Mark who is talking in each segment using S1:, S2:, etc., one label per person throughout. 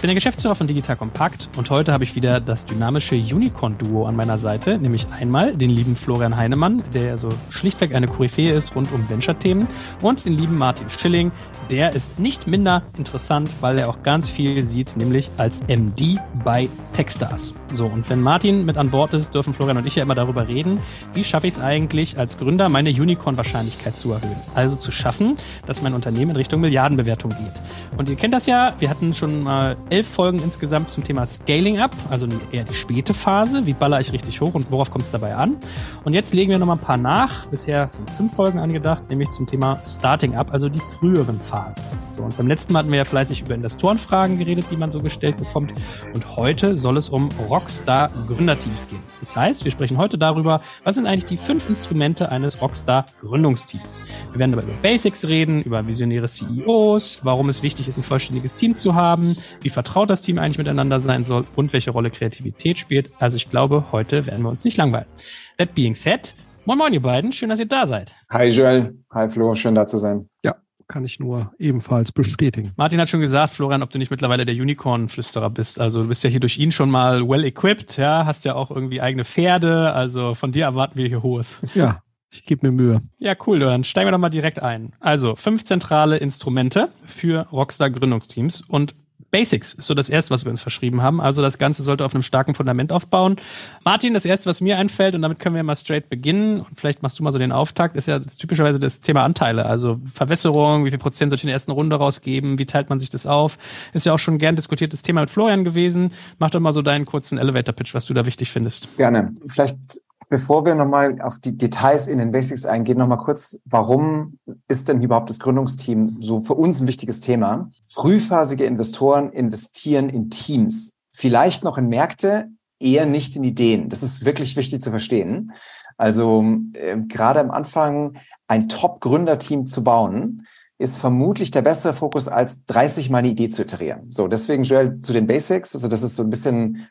S1: Ich bin der Geschäftsführer von Digital Compact und heute habe ich wieder das dynamische Unicorn-Duo an meiner Seite, nämlich einmal den lieben Florian Heinemann, der so schlichtweg eine Koryphäe ist rund um Venture-Themen und den lieben Martin Schilling, der ist nicht minder interessant, weil er auch ganz viel sieht, nämlich als MD bei Techstars. So, und wenn Martin mit an Bord ist, dürfen Florian und ich ja immer darüber reden, wie schaffe ich es eigentlich als Gründer, meine Unicorn-Wahrscheinlichkeit zu erhöhen. Also zu schaffen, dass mein Unternehmen in Richtung Milliardenbewertung geht. Und ihr kennt das ja, wir hatten schon mal elf Folgen insgesamt zum Thema Scaling Up, also eher die späte Phase. Wie baller ich richtig hoch und worauf kommt es dabei an? Und jetzt legen wir noch mal ein paar nach. Bisher sind fünf Folgen angedacht, nämlich zum Thema Starting Up, also die früheren Phasen. So, und beim letzten Mal hatten wir ja fleißig über Investorenfragen geredet, die man so gestellt bekommt. Und heute soll es um Rockstar Gründerteams gehen. Das heißt, wir sprechen heute darüber, was sind eigentlich die fünf Instrumente eines Rockstar Gründungsteams. Wir werden über Basics reden, über visionäre CEOs, warum es wichtig ist, ein vollständiges Team zu haben, wie vertraut das Team eigentlich miteinander sein soll und welche Rolle Kreativität spielt. Also ich glaube, heute werden wir uns nicht langweilen. That being said, moin moin ihr beiden, schön, dass ihr da seid.
S2: Hi Joel, hi Flo, schön da zu sein.
S3: Ja, kann ich nur ebenfalls bestätigen.
S1: Martin hat schon gesagt, Florian, ob du nicht mittlerweile der Unicorn-Flüsterer bist. Also du bist ja hier durch ihn schon mal well equipped, ja, hast ja auch irgendwie eigene Pferde. Also von dir erwarten wir hier Hohes.
S3: Ja, ich gebe mir Mühe.
S1: Ja, cool, dann steigen wir doch mal direkt ein. Also, fünf zentrale Instrumente für Rockstar Gründungsteams und Basics ist so das erste, was wir uns verschrieben haben. Also das Ganze sollte auf einem starken Fundament aufbauen. Martin, das erste, was mir einfällt, und damit können wir mal straight beginnen, und vielleicht machst du mal so den Auftakt, ist ja typischerweise das Thema Anteile. Also Verwässerung, wie viel Prozent soll ich in der ersten Runde rausgeben, wie teilt man sich das auf? Ist ja auch schon gern diskutiertes Thema mit Florian gewesen. Mach doch mal so deinen kurzen Elevator-Pitch, was du da wichtig findest.
S2: Gerne. Vielleicht Bevor wir nochmal auf die Details in den Basics eingehen, nochmal kurz, warum ist denn überhaupt das Gründungsteam so für uns ein wichtiges Thema? Frühphasige Investoren investieren in Teams, vielleicht noch in Märkte, eher nicht in Ideen. Das ist wirklich wichtig zu verstehen. Also äh, gerade am Anfang ein Top-Gründerteam zu bauen, ist vermutlich der bessere Fokus, als 30 Mal eine Idee zu iterieren. So, deswegen, Joel, zu den Basics. Also das ist so ein bisschen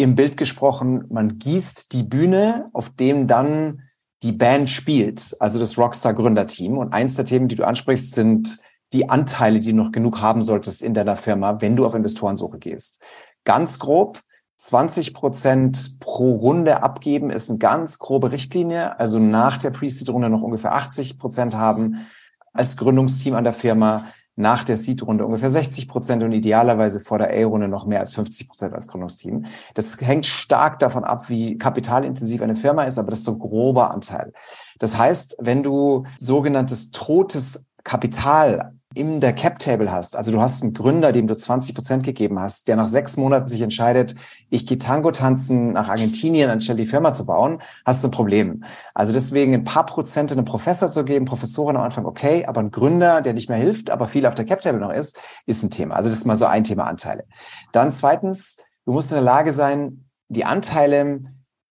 S2: im Bild gesprochen, man gießt die Bühne, auf dem dann die Band spielt, also das Rockstar Gründerteam. Und eins der Themen, die du ansprichst, sind die Anteile, die du noch genug haben solltest in deiner Firma, wenn du auf Investorensuche gehst. Ganz grob, 20 Prozent pro Runde abgeben ist eine ganz grobe Richtlinie. Also nach der Pre-Seed-Runde noch ungefähr 80 Prozent haben als Gründungsteam an der Firma nach der Seed-Runde ungefähr 60 Prozent und idealerweise vor der A-Runde noch mehr als 50 Prozent als Gründungsteam. Das hängt stark davon ab, wie kapitalintensiv eine Firma ist, aber das ist so ein grober Anteil. Das heißt, wenn du sogenanntes totes Kapital in der Cap-Table hast, also du hast einen Gründer, dem du 20 Prozent gegeben hast, der nach sechs Monaten sich entscheidet, ich gehe Tango tanzen nach Argentinien, anstelle die Firma zu bauen, hast du ein Problem. Also deswegen ein paar Prozent einem Professor zu geben, Professoren am Anfang okay, aber ein Gründer, der nicht mehr hilft, aber viel auf der Cap-Table noch ist, ist ein Thema. Also das ist mal so ein Thema Anteile. Dann zweitens, du musst in der Lage sein, die Anteile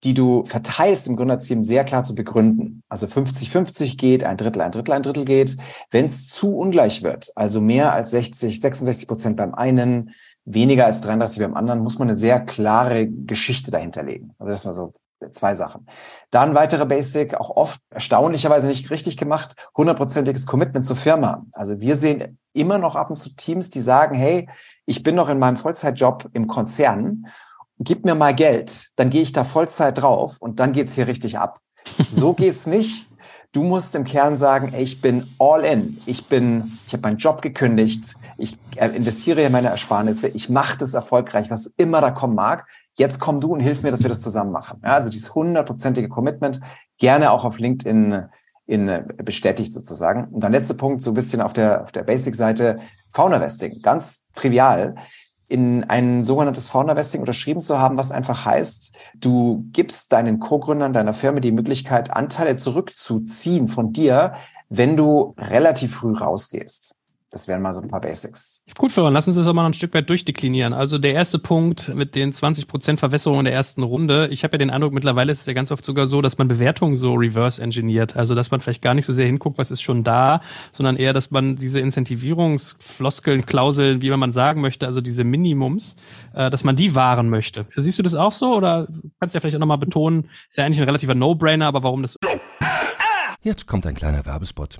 S2: die du verteilst im Gründerteam, sehr klar zu begründen. Also 50-50 geht, ein Drittel, ein Drittel, ein Drittel geht. Wenn es zu ungleich wird, also mehr als 60, 66 Prozent beim einen, weniger als 33 beim anderen, muss man eine sehr klare Geschichte dahinter legen. Also das war so zwei Sachen. Dann weitere Basic, auch oft erstaunlicherweise nicht richtig gemacht, hundertprozentiges Commitment zur Firma. Also wir sehen immer noch ab und zu Teams, die sagen, hey, ich bin noch in meinem Vollzeitjob im Konzern gib mir mal Geld, dann gehe ich da Vollzeit drauf und dann geht's hier richtig ab. So geht's nicht. Du musst im Kern sagen, ey, ich bin all in. Ich bin, ich habe meinen Job gekündigt. Ich investiere in meine Ersparnisse. Ich mache das erfolgreich, was immer da kommen mag. Jetzt komm du und hilf mir, dass wir das zusammen machen. Ja, also dieses hundertprozentige Commitment, gerne auch auf LinkedIn in, bestätigt sozusagen. Und dann letzter Punkt, so ein bisschen auf der, auf der Basic-Seite, Fauna Vesting. Ganz trivial in ein sogenanntes Founder Vesting unterschrieben zu haben, was einfach heißt, du gibst deinen Co-Gründern deiner Firma die Möglichkeit, Anteile zurückzuziehen von dir, wenn du relativ früh rausgehst. Das wären mal so ein paar Basics.
S1: Gut, Florian, lass uns das mal ein Stück weit durchdeklinieren. Also der erste Punkt mit den 20 Prozent Verwässerung in der ersten Runde. Ich habe ja den Eindruck, mittlerweile ist es ja ganz oft sogar so, dass man Bewertungen so reverse engineert. Also dass man vielleicht gar nicht so sehr hinguckt, was ist schon da, sondern eher, dass man diese Incentivierungsfloskeln, Klauseln, wie man sagen möchte, also diese Minimums, äh, dass man die wahren möchte. Siehst du das auch so oder kannst du ja vielleicht auch nochmal betonen, ist ja eigentlich ein relativer No-Brainer, aber warum das?
S4: Jetzt kommt ein kleiner Werbespot.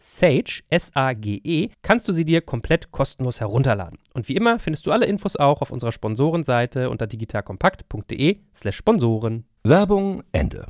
S5: Sage, S-A-G-E, kannst du sie dir komplett kostenlos herunterladen. Und wie immer findest du alle Infos auch auf unserer Sponsorenseite unter digitalkompakt.de/slash Sponsoren.
S4: Werbung Ende.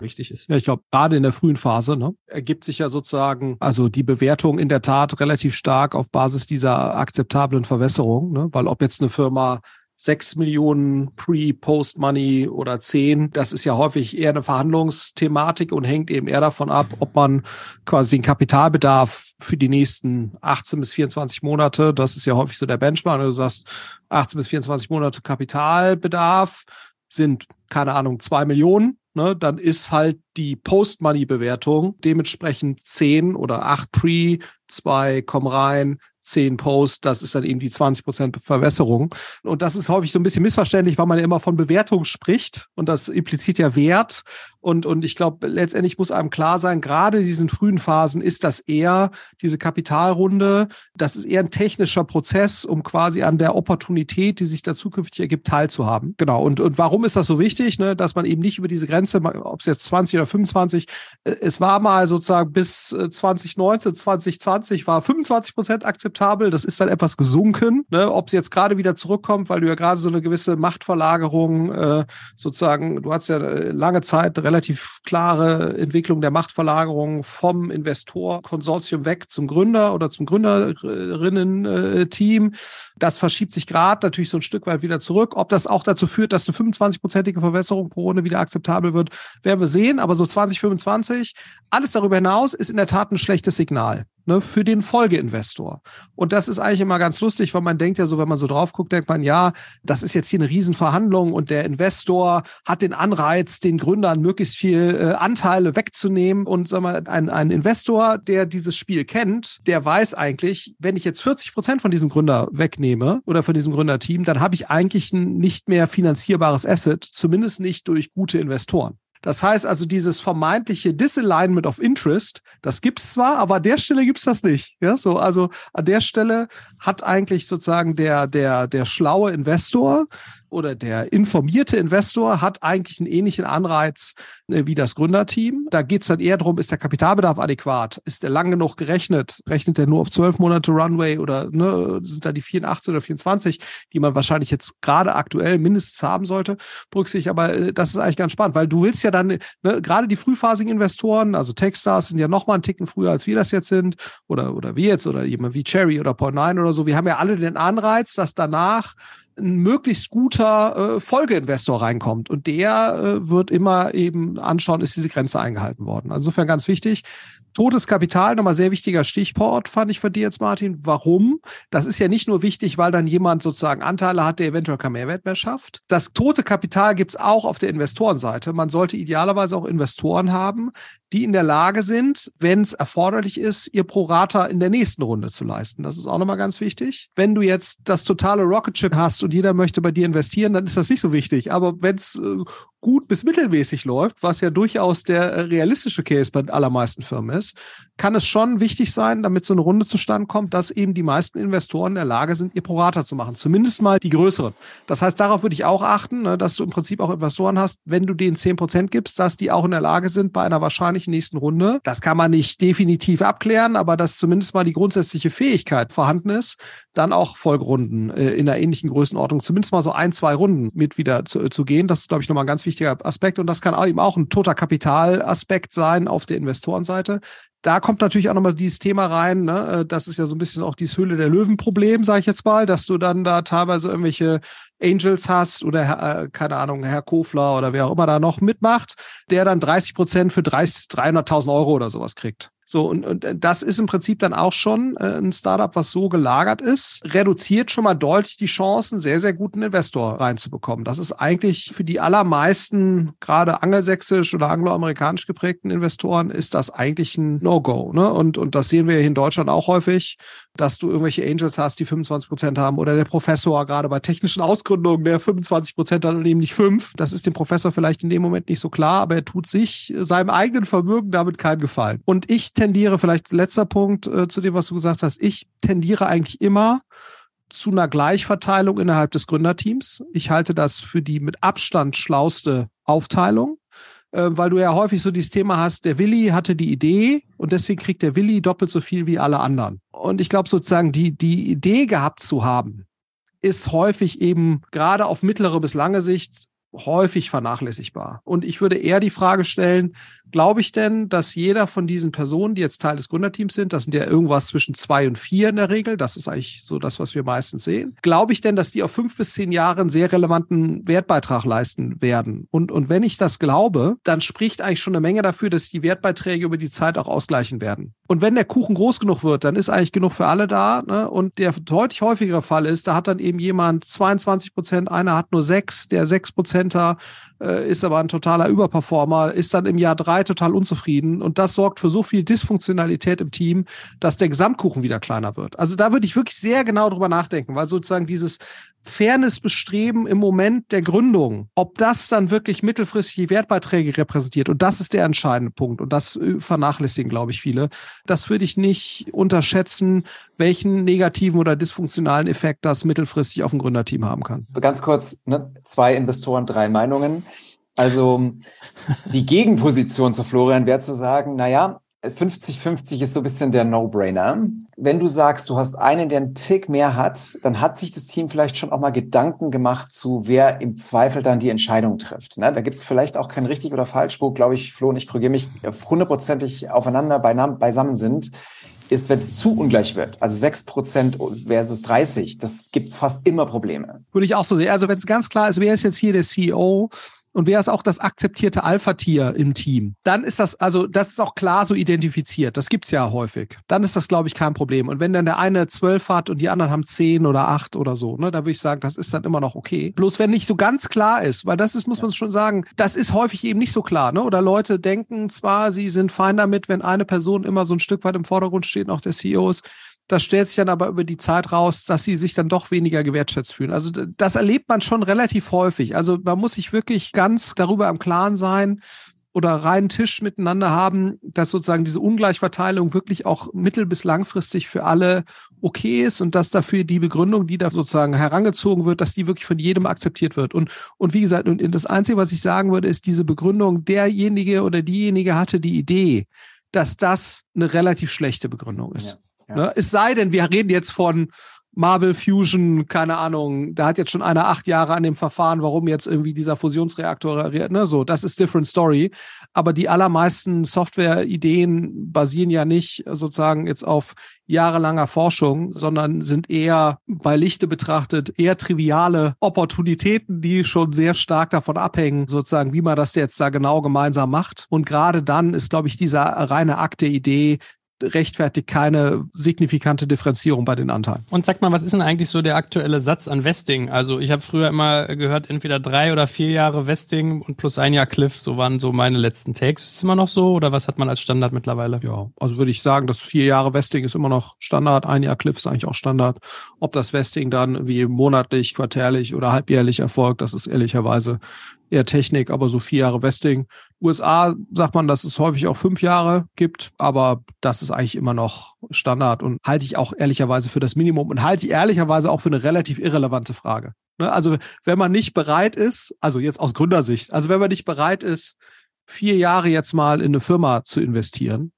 S1: Richtig ist.
S3: Ja, ich glaube, gerade in der frühen Phase ne, ergibt sich ja sozusagen also die Bewertung in der Tat relativ stark auf Basis dieser akzeptablen Verwässerung, ne? weil ob jetzt eine Firma 6 Millionen Pre, Post Money oder 10. Das ist ja häufig eher eine Verhandlungsthematik und hängt eben eher davon ab, ob man quasi den Kapitalbedarf für die nächsten 18 bis 24 Monate, das ist ja häufig so der Benchmark, du sagst 18 bis 24 Monate Kapitalbedarf sind, keine Ahnung, zwei Millionen. Ne, dann ist halt die Post-Money-Bewertung dementsprechend 10 oder 8 Pre, 2 kommen rein, 10 Posts, das ist dann eben die 20 Prozent Verwässerung. Und das ist häufig so ein bisschen missverständlich, weil man ja immer von Bewertung spricht und das impliziert ja Wert. Und, und ich glaube, letztendlich muss einem klar sein, gerade in diesen frühen Phasen ist das eher diese Kapitalrunde, das ist eher ein technischer Prozess, um quasi an der Opportunität, die sich da zukünftig ergibt, teilzuhaben. Genau. Und, und warum ist das so wichtig, ne, dass man eben nicht über diese Grenze, ob es jetzt 20 oder 25, äh, es war mal sozusagen bis 2019, äh, 2020 war 25 Prozent akzeptabel. Das ist dann etwas gesunken. Ne, ob es jetzt gerade wieder zurückkommt, weil du ja gerade so eine gewisse Machtverlagerung äh, sozusagen, du hast ja äh, lange Zeit relativ relativ klare Entwicklung der Machtverlagerung vom Investor-Konsortium weg zum Gründer oder zum Gründerinnen-Team. Das verschiebt sich gerade natürlich so ein Stück weit wieder zurück. Ob das auch dazu führt, dass eine 25-prozentige Verwässerung pro Runde wieder akzeptabel wird, werden wir sehen. Aber so 2025, alles darüber hinaus ist in der Tat ein schlechtes Signal ne, für den Folgeinvestor. Und das ist eigentlich immer ganz lustig, weil man denkt ja so, wenn man so drauf guckt, denkt man, ja, das ist jetzt hier eine Riesenverhandlung und der Investor hat den Anreiz, den Gründern möglichst viel äh, Anteile wegzunehmen. Und sag mal, ein, ein Investor, der dieses Spiel kennt, der weiß eigentlich, wenn ich jetzt 40 Prozent von diesem Gründer wegnehme oder von diesem Gründerteam, dann habe ich eigentlich ein nicht mehr finanzierbares Asset, zumindest nicht durch gute Investoren. Das heißt also, dieses vermeintliche Disalignment of Interest, das gibt's zwar, aber an der Stelle gibt's das nicht. Ja, so, also an der Stelle hat eigentlich sozusagen der, der, der schlaue Investor oder der informierte Investor hat eigentlich einen ähnlichen Anreiz äh, wie das Gründerteam. Da geht es dann eher darum, ist der Kapitalbedarf adäquat? Ist der lang genug gerechnet? Rechnet der nur auf zwölf Monate Runway oder ne, sind da die 84 oder 24, die man wahrscheinlich jetzt gerade aktuell mindestens haben sollte, berücksichtigt. Aber äh, das ist eigentlich ganz spannend, weil du willst ja dann, ne, gerade die frühphasigen Investoren, also Techstars sind ja noch mal einen Ticken früher, als wir das jetzt sind, oder, oder wir jetzt, oder jemand wie Cherry oder Point 9 oder so. Wir haben ja alle den Anreiz, dass danach ein möglichst guter äh, Folgeinvestor reinkommt. Und der äh, wird immer eben anschauen, ist diese Grenze eingehalten worden. Also insofern ganz wichtig. Totes Kapital, nochmal sehr wichtiger Stichwort, fand ich von dir jetzt, Martin. Warum? Das ist ja nicht nur wichtig, weil dann jemand sozusagen Anteile hat, der eventuell keinen Mehrwert mehr schafft. Das tote Kapital gibt's auch auf der Investorenseite. Man sollte idealerweise auch Investoren haben, die in der Lage sind, wenn es erforderlich ist, ihr Prorata in der nächsten Runde zu leisten. Das ist auch nochmal ganz wichtig. Wenn du jetzt das totale Rocket Ship hast und jeder möchte bei dir investieren, dann ist das nicht so wichtig. Aber wenn es äh, gut bis mittelmäßig läuft, was ja durchaus der äh, realistische Case bei allermeisten Firmen ist, kann es schon wichtig sein, damit so eine Runde zustande kommt, dass eben die meisten Investoren in der Lage sind, ihr Prorata zu machen. Zumindest mal die größeren. Das heißt, darauf würde ich auch achten, ne, dass du im Prinzip auch Investoren hast, wenn du denen zehn Prozent gibst, dass die auch in der Lage sind, bei einer wahrscheinlichen nächsten Runde, das kann man nicht definitiv abklären, aber dass zumindest mal die grundsätzliche Fähigkeit vorhanden ist, dann auch Folgerunden äh, in einer ähnlichen Größenordnung, zumindest mal so ein, zwei Runden mit wieder zu, zu gehen. Das ist, glaube ich, nochmal ein ganz wichtiger Aspekt. Und das kann auch eben auch ein toter Kapitalaspekt sein auf der Investorenseite. Da kommt natürlich auch nochmal dieses Thema rein, ne? Äh, das ist ja so ein bisschen auch dieses Höhle der Löwen-Problem, sage ich jetzt mal, dass du dann da teilweise irgendwelche Angels hast oder äh, keine Ahnung, Herr Kofler oder wer auch immer da noch mitmacht, der dann 30 Prozent für 300.000 Euro oder sowas kriegt. So, und, und das ist im Prinzip dann auch schon äh, ein Startup, was so gelagert ist, reduziert schon mal deutlich die Chancen, sehr, sehr guten Investor reinzubekommen. Das ist eigentlich für die allermeisten, gerade angelsächsisch oder angloamerikanisch geprägten Investoren, ist das eigentlich ein No-Go. Ne? Und, und das sehen wir hier in Deutschland auch häufig, dass du irgendwelche Angels hast, die 25 Prozent haben oder der Professor gerade bei technischen Ausgründungen, der 25 Prozent hat und eben nicht fünf. Das ist dem Professor vielleicht in dem Moment nicht so klar, aber er tut sich seinem eigenen Vermögen damit keinen Gefallen. Und ich tendiere, vielleicht letzter Punkt äh, zu dem, was du gesagt hast, ich tendiere eigentlich immer zu einer Gleichverteilung innerhalb des Gründerteams. Ich halte das für die mit Abstand schlauste Aufteilung, äh, weil du ja häufig so dieses Thema hast, der Willi hatte die Idee und deswegen kriegt der Willi doppelt so viel wie alle anderen. Und ich glaube sozusagen, die, die Idee gehabt zu haben, ist häufig eben gerade auf mittlere bis lange Sicht häufig vernachlässigbar. Und ich würde eher die Frage stellen, glaube ich denn, dass jeder von diesen Personen, die jetzt Teil des Gründerteams sind, das sind ja irgendwas zwischen zwei und vier in der Regel, das ist eigentlich so das, was wir meistens sehen, glaube ich denn, dass die auf fünf bis zehn Jahre einen sehr relevanten Wertbeitrag leisten werden? Und, und wenn ich das glaube, dann spricht eigentlich schon eine Menge dafür, dass die Wertbeiträge über die Zeit auch ausgleichen werden. Und wenn der Kuchen groß genug wird, dann ist eigentlich genug für alle da. Ne? Und der deutlich häufigere Fall ist, da hat dann eben jemand 22 Prozent, einer hat nur sechs, der sechs Prozenter äh, ist aber ein totaler Überperformer, ist dann im Jahr drei total unzufrieden und das sorgt für so viel Dysfunktionalität im Team, dass der Gesamtkuchen wieder kleiner wird. Also da würde ich wirklich sehr genau drüber nachdenken, weil sozusagen dieses Fairness-Bestreben im Moment der Gründung, ob das dann wirklich mittelfristig Wertbeiträge repräsentiert. Und das ist der entscheidende Punkt. Und das äh, vernachlässigen, glaube ich, viele. Das würde ich nicht unterschätzen, welchen negativen oder dysfunktionalen Effekt das mittelfristig auf ein Gründerteam haben kann.
S2: Ganz kurz, ne? zwei Investoren, drei Meinungen. Also die Gegenposition zu Florian wäre zu sagen, naja, 50-50 ist so ein bisschen der No-Brainer. Wenn du sagst, du hast einen, der einen Tick mehr hat, dann hat sich das Team vielleicht schon auch mal Gedanken gemacht zu, wer im Zweifel dann die Entscheidung trifft. Ne? Da gibt es vielleicht auch kein richtig oder falsch, wo, glaube ich, Flo und ich korrigiere mich, hundertprozentig aufeinander beisammen sind ist, wenn es zu ungleich wird, also 6% versus 30, das gibt fast immer Probleme.
S3: Würde ich auch so sehen. Also wenn es ganz klar ist, wer ist jetzt hier der CEO, und wer ist auch das akzeptierte Alpha-Tier im Team, dann ist das, also das ist auch klar so identifiziert. Das gibt's ja häufig. Dann ist das, glaube ich, kein Problem. Und wenn dann der eine zwölf hat und die anderen haben zehn oder acht oder so, ne, da würde ich sagen, das ist dann immer noch okay. Bloß wenn nicht so ganz klar ist, weil das ist, muss man schon sagen, das ist häufig eben nicht so klar, ne? Oder Leute denken zwar, sie sind fein damit, wenn eine Person immer so ein Stück weit im Vordergrund steht, auch der CEO ist, das stellt sich dann aber über die Zeit raus, dass sie sich dann doch weniger gewertschätzt fühlen. Also das erlebt man schon relativ häufig. Also man muss sich wirklich ganz darüber im Klaren sein oder reinen Tisch miteinander haben, dass sozusagen diese Ungleichverteilung wirklich auch mittel- bis langfristig für alle okay ist und dass dafür die Begründung, die da sozusagen herangezogen wird, dass die wirklich von jedem akzeptiert wird. Und, und wie gesagt, und das Einzige, was ich sagen würde, ist diese Begründung, derjenige oder diejenige hatte die Idee, dass das eine relativ schlechte Begründung ist. Ja. Ja. Ne? Es sei denn, wir reden jetzt von Marvel Fusion, keine Ahnung, da hat jetzt schon einer acht Jahre an dem Verfahren, warum jetzt irgendwie dieser Fusionsreaktor, ne, so, das ist different story. Aber die allermeisten Software-Ideen basieren ja nicht sozusagen jetzt auf jahrelanger Forschung, sondern sind eher bei Lichte betrachtet eher triviale Opportunitäten, die schon sehr stark davon abhängen, sozusagen, wie man das jetzt da genau gemeinsam macht. Und gerade dann ist, glaube ich, dieser reine Akt der Idee rechtfertigt keine signifikante Differenzierung bei den Anteilen.
S1: Und sag mal, was ist denn eigentlich so der aktuelle Satz an Vesting? Also ich habe früher immer gehört, entweder drei oder vier Jahre Vesting und plus ein Jahr Cliff, so waren so meine letzten Takes. Ist es immer noch so oder was hat man als Standard mittlerweile?
S3: Ja, also würde ich sagen, dass vier Jahre Vesting ist immer noch Standard, ein Jahr Cliff ist eigentlich auch Standard. Ob das Vesting dann wie monatlich, quartärlich oder halbjährlich erfolgt, das ist ehrlicherweise eher Technik, aber so vier Jahre Vesting. USA sagt man, dass es häufig auch fünf Jahre gibt, aber das ist eigentlich immer noch Standard und halte ich auch ehrlicherweise für das Minimum und halte ich ehrlicherweise auch für eine relativ irrelevante Frage. Ne, also wenn man nicht bereit ist, also jetzt aus Gründersicht, also wenn man nicht bereit ist, vier Jahre jetzt mal in eine Firma zu investieren,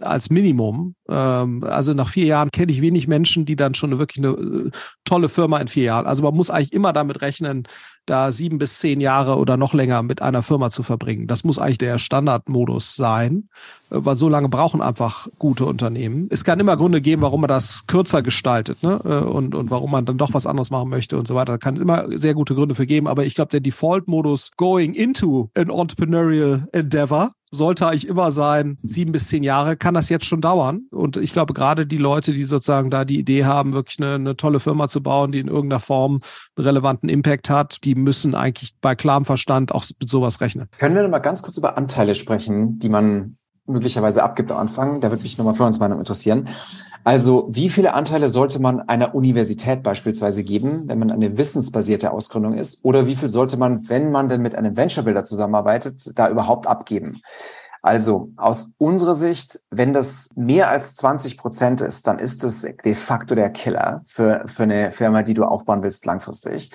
S3: als Minimum. Ähm, also nach vier Jahren kenne ich wenig Menschen, die dann schon wirklich eine äh, tolle Firma in vier Jahren. Also man muss eigentlich immer damit rechnen, da sieben bis zehn Jahre oder noch länger mit einer Firma zu verbringen. Das muss eigentlich der Standardmodus sein, äh, weil so lange brauchen einfach gute Unternehmen. Es kann immer Gründe geben, warum man das kürzer gestaltet ne? Äh, und, und warum man dann doch was anderes machen möchte und so weiter. Da kann es immer sehr gute Gründe für geben. Aber ich glaube, der Default-Modus going into an entrepreneurial endeavor sollte eigentlich immer sein, sieben bis zehn Jahre, kann das jetzt schon dauern. Und ich glaube, gerade die Leute, die sozusagen da die Idee haben, wirklich eine, eine tolle Firma zu bauen, die in irgendeiner Form einen relevanten Impact hat, die müssen eigentlich bei klarem Verstand auch mit sowas rechnen.
S2: Können wir noch mal ganz kurz über Anteile sprechen, die man möglicherweise abgibt am Anfang? Da würde mich nochmal uns Meinung interessieren. Also, wie viele Anteile sollte man einer Universität beispielsweise geben, wenn man eine wissensbasierte Ausgründung ist? Oder wie viel sollte man, wenn man denn mit einem Venture Builder zusammenarbeitet, da überhaupt abgeben? Also aus unserer Sicht, wenn das mehr als 20 Prozent ist, dann ist das de facto der Killer für, für eine Firma, die du aufbauen willst langfristig.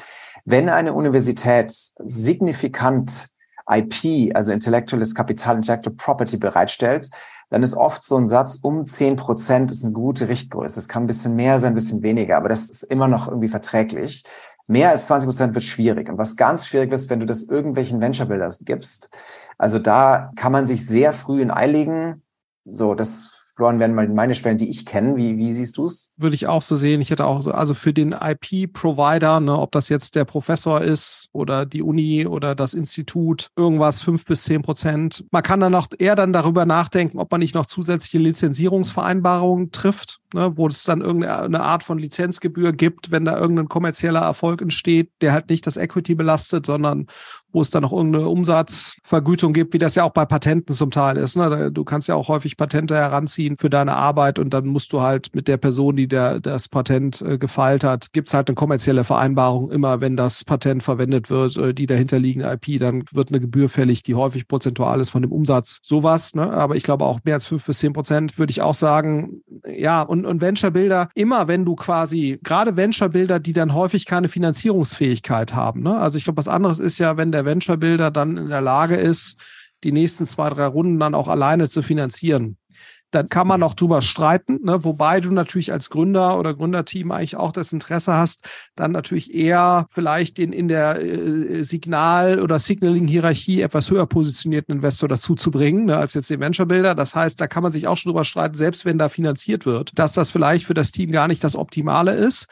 S2: Wenn eine Universität signifikant IP, also Intellectualist Kapital, Intellectual Property bereitstellt, dann ist oft so ein Satz um 10 Prozent ist eine gute Richtgröße. Es kann ein bisschen mehr sein, ein bisschen weniger, aber das ist immer noch irgendwie verträglich. Mehr als 20 Prozent wird schwierig. Und was ganz schwierig ist, wenn du das irgendwelchen Venture Builders gibst. Also da kann man sich sehr früh in eiligen. So, das Florian, werden mal meine Schwellen, die ich kenne. Wie, wie siehst du es?
S3: Würde ich auch so sehen. Ich hätte auch so, also für den IP-Provider, ne, ob das jetzt der Professor ist oder die Uni oder das Institut, irgendwas fünf bis zehn Prozent. Man kann dann auch eher dann darüber nachdenken, ob man nicht noch zusätzliche Lizenzierungsvereinbarungen trifft, ne, wo es dann irgendeine Art von Lizenzgebühr gibt, wenn da irgendein kommerzieller Erfolg entsteht, der halt nicht das Equity belastet, sondern wo es dann noch irgendeine Umsatzvergütung gibt, wie das ja auch bei Patenten zum Teil ist. Ne? Du kannst ja auch häufig Patente heranziehen für deine Arbeit und dann musst du halt mit der Person, die der, das Patent äh, gefeilt hat, gibt's halt eine kommerzielle Vereinbarung. Immer wenn das Patent verwendet wird, äh, die dahinterliegende IP, dann wird eine Gebühr fällig, die häufig prozentual ist von dem Umsatz. Sowas, ne? aber ich glaube auch mehr als fünf bis zehn Prozent würde ich auch sagen. Ja, und, und Venture Builder, immer wenn du quasi, gerade Venture Builder, die dann häufig keine Finanzierungsfähigkeit haben. Ne? Also ich glaube, was anderes ist ja, wenn der der Venture Builder dann in der Lage ist, die nächsten zwei, drei Runden dann auch alleine zu finanzieren. Dann kann man auch drüber streiten, ne? wobei du natürlich als Gründer oder Gründerteam eigentlich auch das Interesse hast, dann natürlich eher vielleicht den in der äh, Signal- oder Signaling-Hierarchie etwas höher positionierten Investor dazu zu bringen, ne? als jetzt den Venture Builder. Das heißt, da kann man sich auch schon drüber streiten, selbst wenn da finanziert wird, dass das vielleicht für das Team gar nicht das Optimale ist.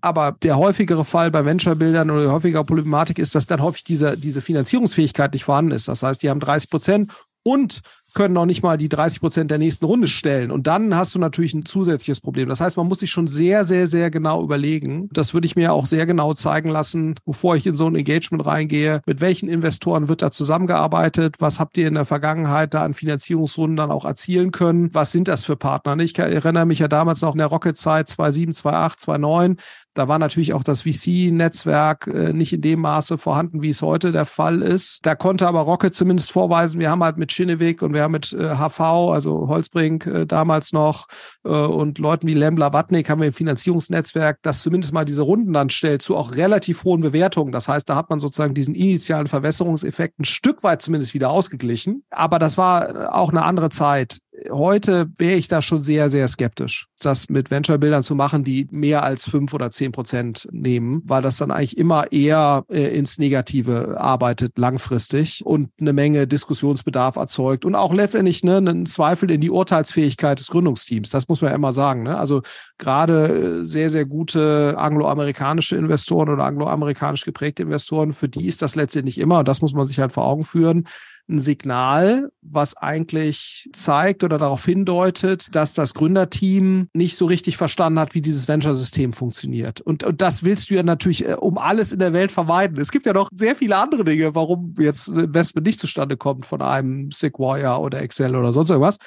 S3: Aber der häufigere Fall bei Venture-Bildern oder die häufigere Problematik ist, dass dann häufig diese, diese Finanzierungsfähigkeit nicht vorhanden ist. Das heißt, die haben 30 Prozent und können noch nicht mal die 30 Prozent der nächsten Runde stellen. Und dann hast du natürlich ein zusätzliches Problem. Das heißt, man muss sich schon sehr, sehr, sehr genau überlegen. Das würde ich mir auch sehr genau zeigen lassen, bevor ich in so ein Engagement reingehe. Mit welchen Investoren wird da zusammengearbeitet? Was habt ihr in der Vergangenheit da an Finanzierungsrunden dann auch erzielen können? Was sind das für Partner? Ich erinnere mich ja damals noch in der Rocket-Zeit 2007, 2008, 2009. Da war natürlich auch das VC-Netzwerk äh, nicht in dem Maße vorhanden, wie es heute der Fall ist. Da konnte aber Rocket zumindest vorweisen, wir haben halt mit Schinneweg und wir haben mit äh, HV, also Holzbrink äh, damals noch äh, und Leuten wie Lembler, Watnik haben wir im Finanzierungsnetzwerk, das zumindest mal diese Runden dann stellt zu auch relativ hohen Bewertungen. Das heißt, da hat man sozusagen diesen initialen Verwässerungseffekt ein Stück weit zumindest wieder ausgeglichen. Aber das war auch eine andere Zeit heute wäre ich da schon sehr, sehr skeptisch, das mit Venture-Bildern zu machen, die mehr als fünf oder zehn Prozent nehmen, weil das dann eigentlich immer eher äh, ins Negative arbeitet langfristig und eine Menge Diskussionsbedarf erzeugt und auch letztendlich ne, einen Zweifel in die Urteilsfähigkeit des Gründungsteams. Das muss man ja immer sagen. Ne? Also gerade äh, sehr, sehr gute angloamerikanische Investoren oder angloamerikanisch geprägte Investoren, für die ist das letztendlich immer, und das muss man sich halt vor Augen führen, ein Signal, was eigentlich zeigt oder darauf hindeutet, dass das Gründerteam nicht so richtig verstanden hat, wie dieses Venture-System funktioniert. Und, und das willst du ja natürlich äh, um alles in der Welt vermeiden. Es gibt ja noch sehr viele andere Dinge, warum jetzt ein Investment nicht zustande kommt von einem Sequoia oder Excel oder sonst irgendwas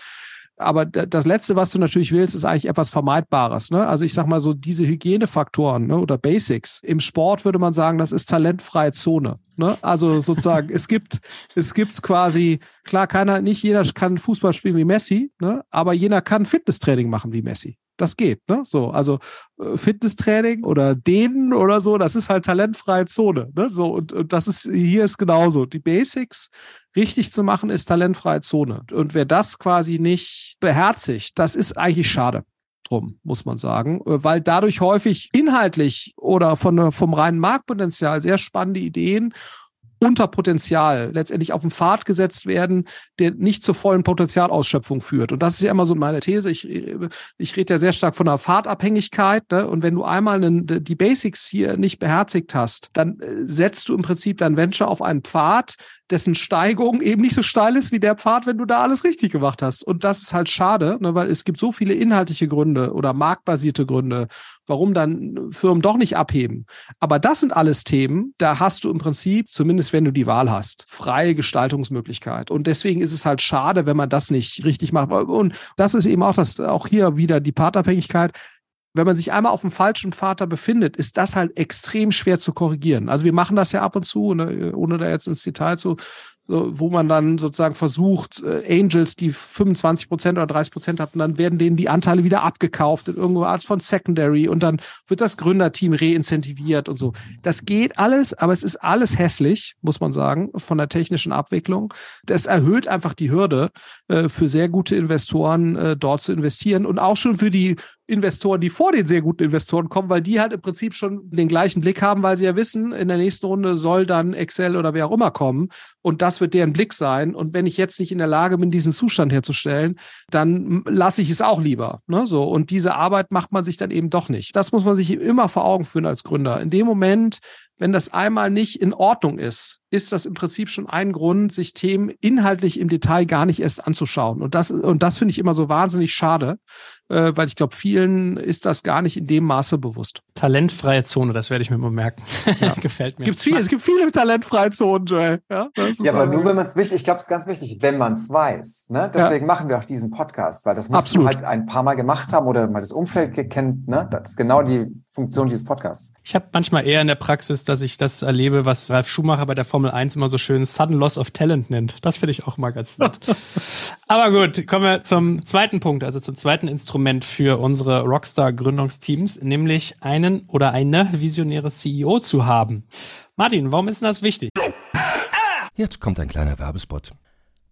S3: aber das Letzte, was du natürlich willst, ist eigentlich etwas Vermeidbares. Ne? Also ich sag mal so, diese Hygienefaktoren ne, oder Basics. Im Sport würde man sagen, das ist talentfreie Zone. Ne? Also sozusagen, es gibt, es gibt quasi, klar, keiner, nicht jeder kann Fußball spielen wie Messi, ne? aber jeder kann Fitnesstraining machen wie Messi. Das geht, ne? So, also äh, Fitnesstraining oder Dehnen oder so, das ist halt talentfreie Zone. Ne? So, und, und das ist, hier ist genauso. Die Basics richtig zu machen, ist talentfreie Zone. Und wer das quasi nicht beherzigt, das ist eigentlich schade drum, muss man sagen, weil dadurch häufig inhaltlich oder von, vom reinen Marktpotenzial sehr spannende Ideen unter Potenzial letztendlich auf den Pfad gesetzt werden, der nicht zur vollen Potenzialausschöpfung führt. Und das ist ja immer so meine These. Ich, ich rede ja sehr stark von einer Fahrtabhängigkeit. Ne? Und wenn du einmal einen, die Basics hier nicht beherzigt hast, dann äh, setzt du im Prinzip dein Venture auf einen Pfad, dessen Steigung eben nicht so steil ist wie der Pfad, wenn du da alles richtig gemacht hast. Und das ist halt schade, ne, weil es gibt so viele inhaltliche Gründe oder marktbasierte Gründe, warum dann Firmen doch nicht abheben. Aber das sind alles Themen, da hast du im Prinzip, zumindest wenn du die Wahl hast, freie Gestaltungsmöglichkeit. Und deswegen ist es halt schade, wenn man das nicht richtig macht. Und das ist eben auch das, auch hier wieder die Partabhängigkeit wenn man sich einmal auf dem falschen Vater befindet, ist das halt extrem schwer zu korrigieren. Also wir machen das ja ab und zu, ne, ohne da jetzt ins Detail zu wo man dann sozusagen versucht, äh, Angels, die 25 Prozent oder 30 Prozent hatten, dann werden denen die Anteile wieder abgekauft in irgendeiner Art von Secondary und dann wird das Gründerteam reincentiviert und so. Das geht alles, aber es ist alles hässlich, muss man sagen, von der technischen Abwicklung. Das erhöht einfach die Hürde äh, für sehr gute Investoren, äh, dort zu investieren und auch schon für die Investoren, die vor den sehr guten Investoren kommen, weil die halt im Prinzip schon den gleichen Blick haben, weil sie ja wissen, in der nächsten Runde soll dann Excel oder wer auch immer kommen. Und das wird deren Blick sein. Und wenn ich jetzt nicht in der Lage bin, diesen Zustand herzustellen, dann lasse ich es auch lieber. Ne? So. Und diese Arbeit macht man sich dann eben doch nicht. Das muss man sich immer vor Augen führen als Gründer. In dem Moment, wenn das einmal nicht in Ordnung ist, ist das im Prinzip schon ein Grund, sich Themen inhaltlich im Detail gar nicht erst anzuschauen. Und das, und das finde ich immer so wahnsinnig schade, äh, weil ich glaube, vielen ist das gar nicht in dem Maße bewusst.
S1: Talentfreie Zone, das werde ich mir mal merken. Ja. Gefällt mir.
S3: Gibt's viel, es gibt viele talentfreie Zonen, Joel.
S2: Ja, ja aber nur wenn man es wichtig, ich glaube, es ist ganz wichtig, wenn man es weiß. Ne? Deswegen ja. machen wir auch diesen Podcast, weil das musst Absolut. du halt ein paar Mal gemacht haben oder mal das Umfeld gekennt. Ne? Das ist genau die Funktion dieses Podcasts.
S1: Ich habe manchmal eher in der Praxis, dass ich das erlebe, was Ralf Schumacher bei der Formel 1 immer so schön Sudden Loss of Talent nennt. Das finde ich auch mal ganz nett. aber gut, kommen wir zum zweiten Punkt, also zum zweiten Instrument für unsere Rockstar-Gründungsteams, nämlich einen oder eine visionäre CEO zu haben. Martin, warum ist denn das wichtig?
S4: Jetzt kommt ein kleiner Werbespot.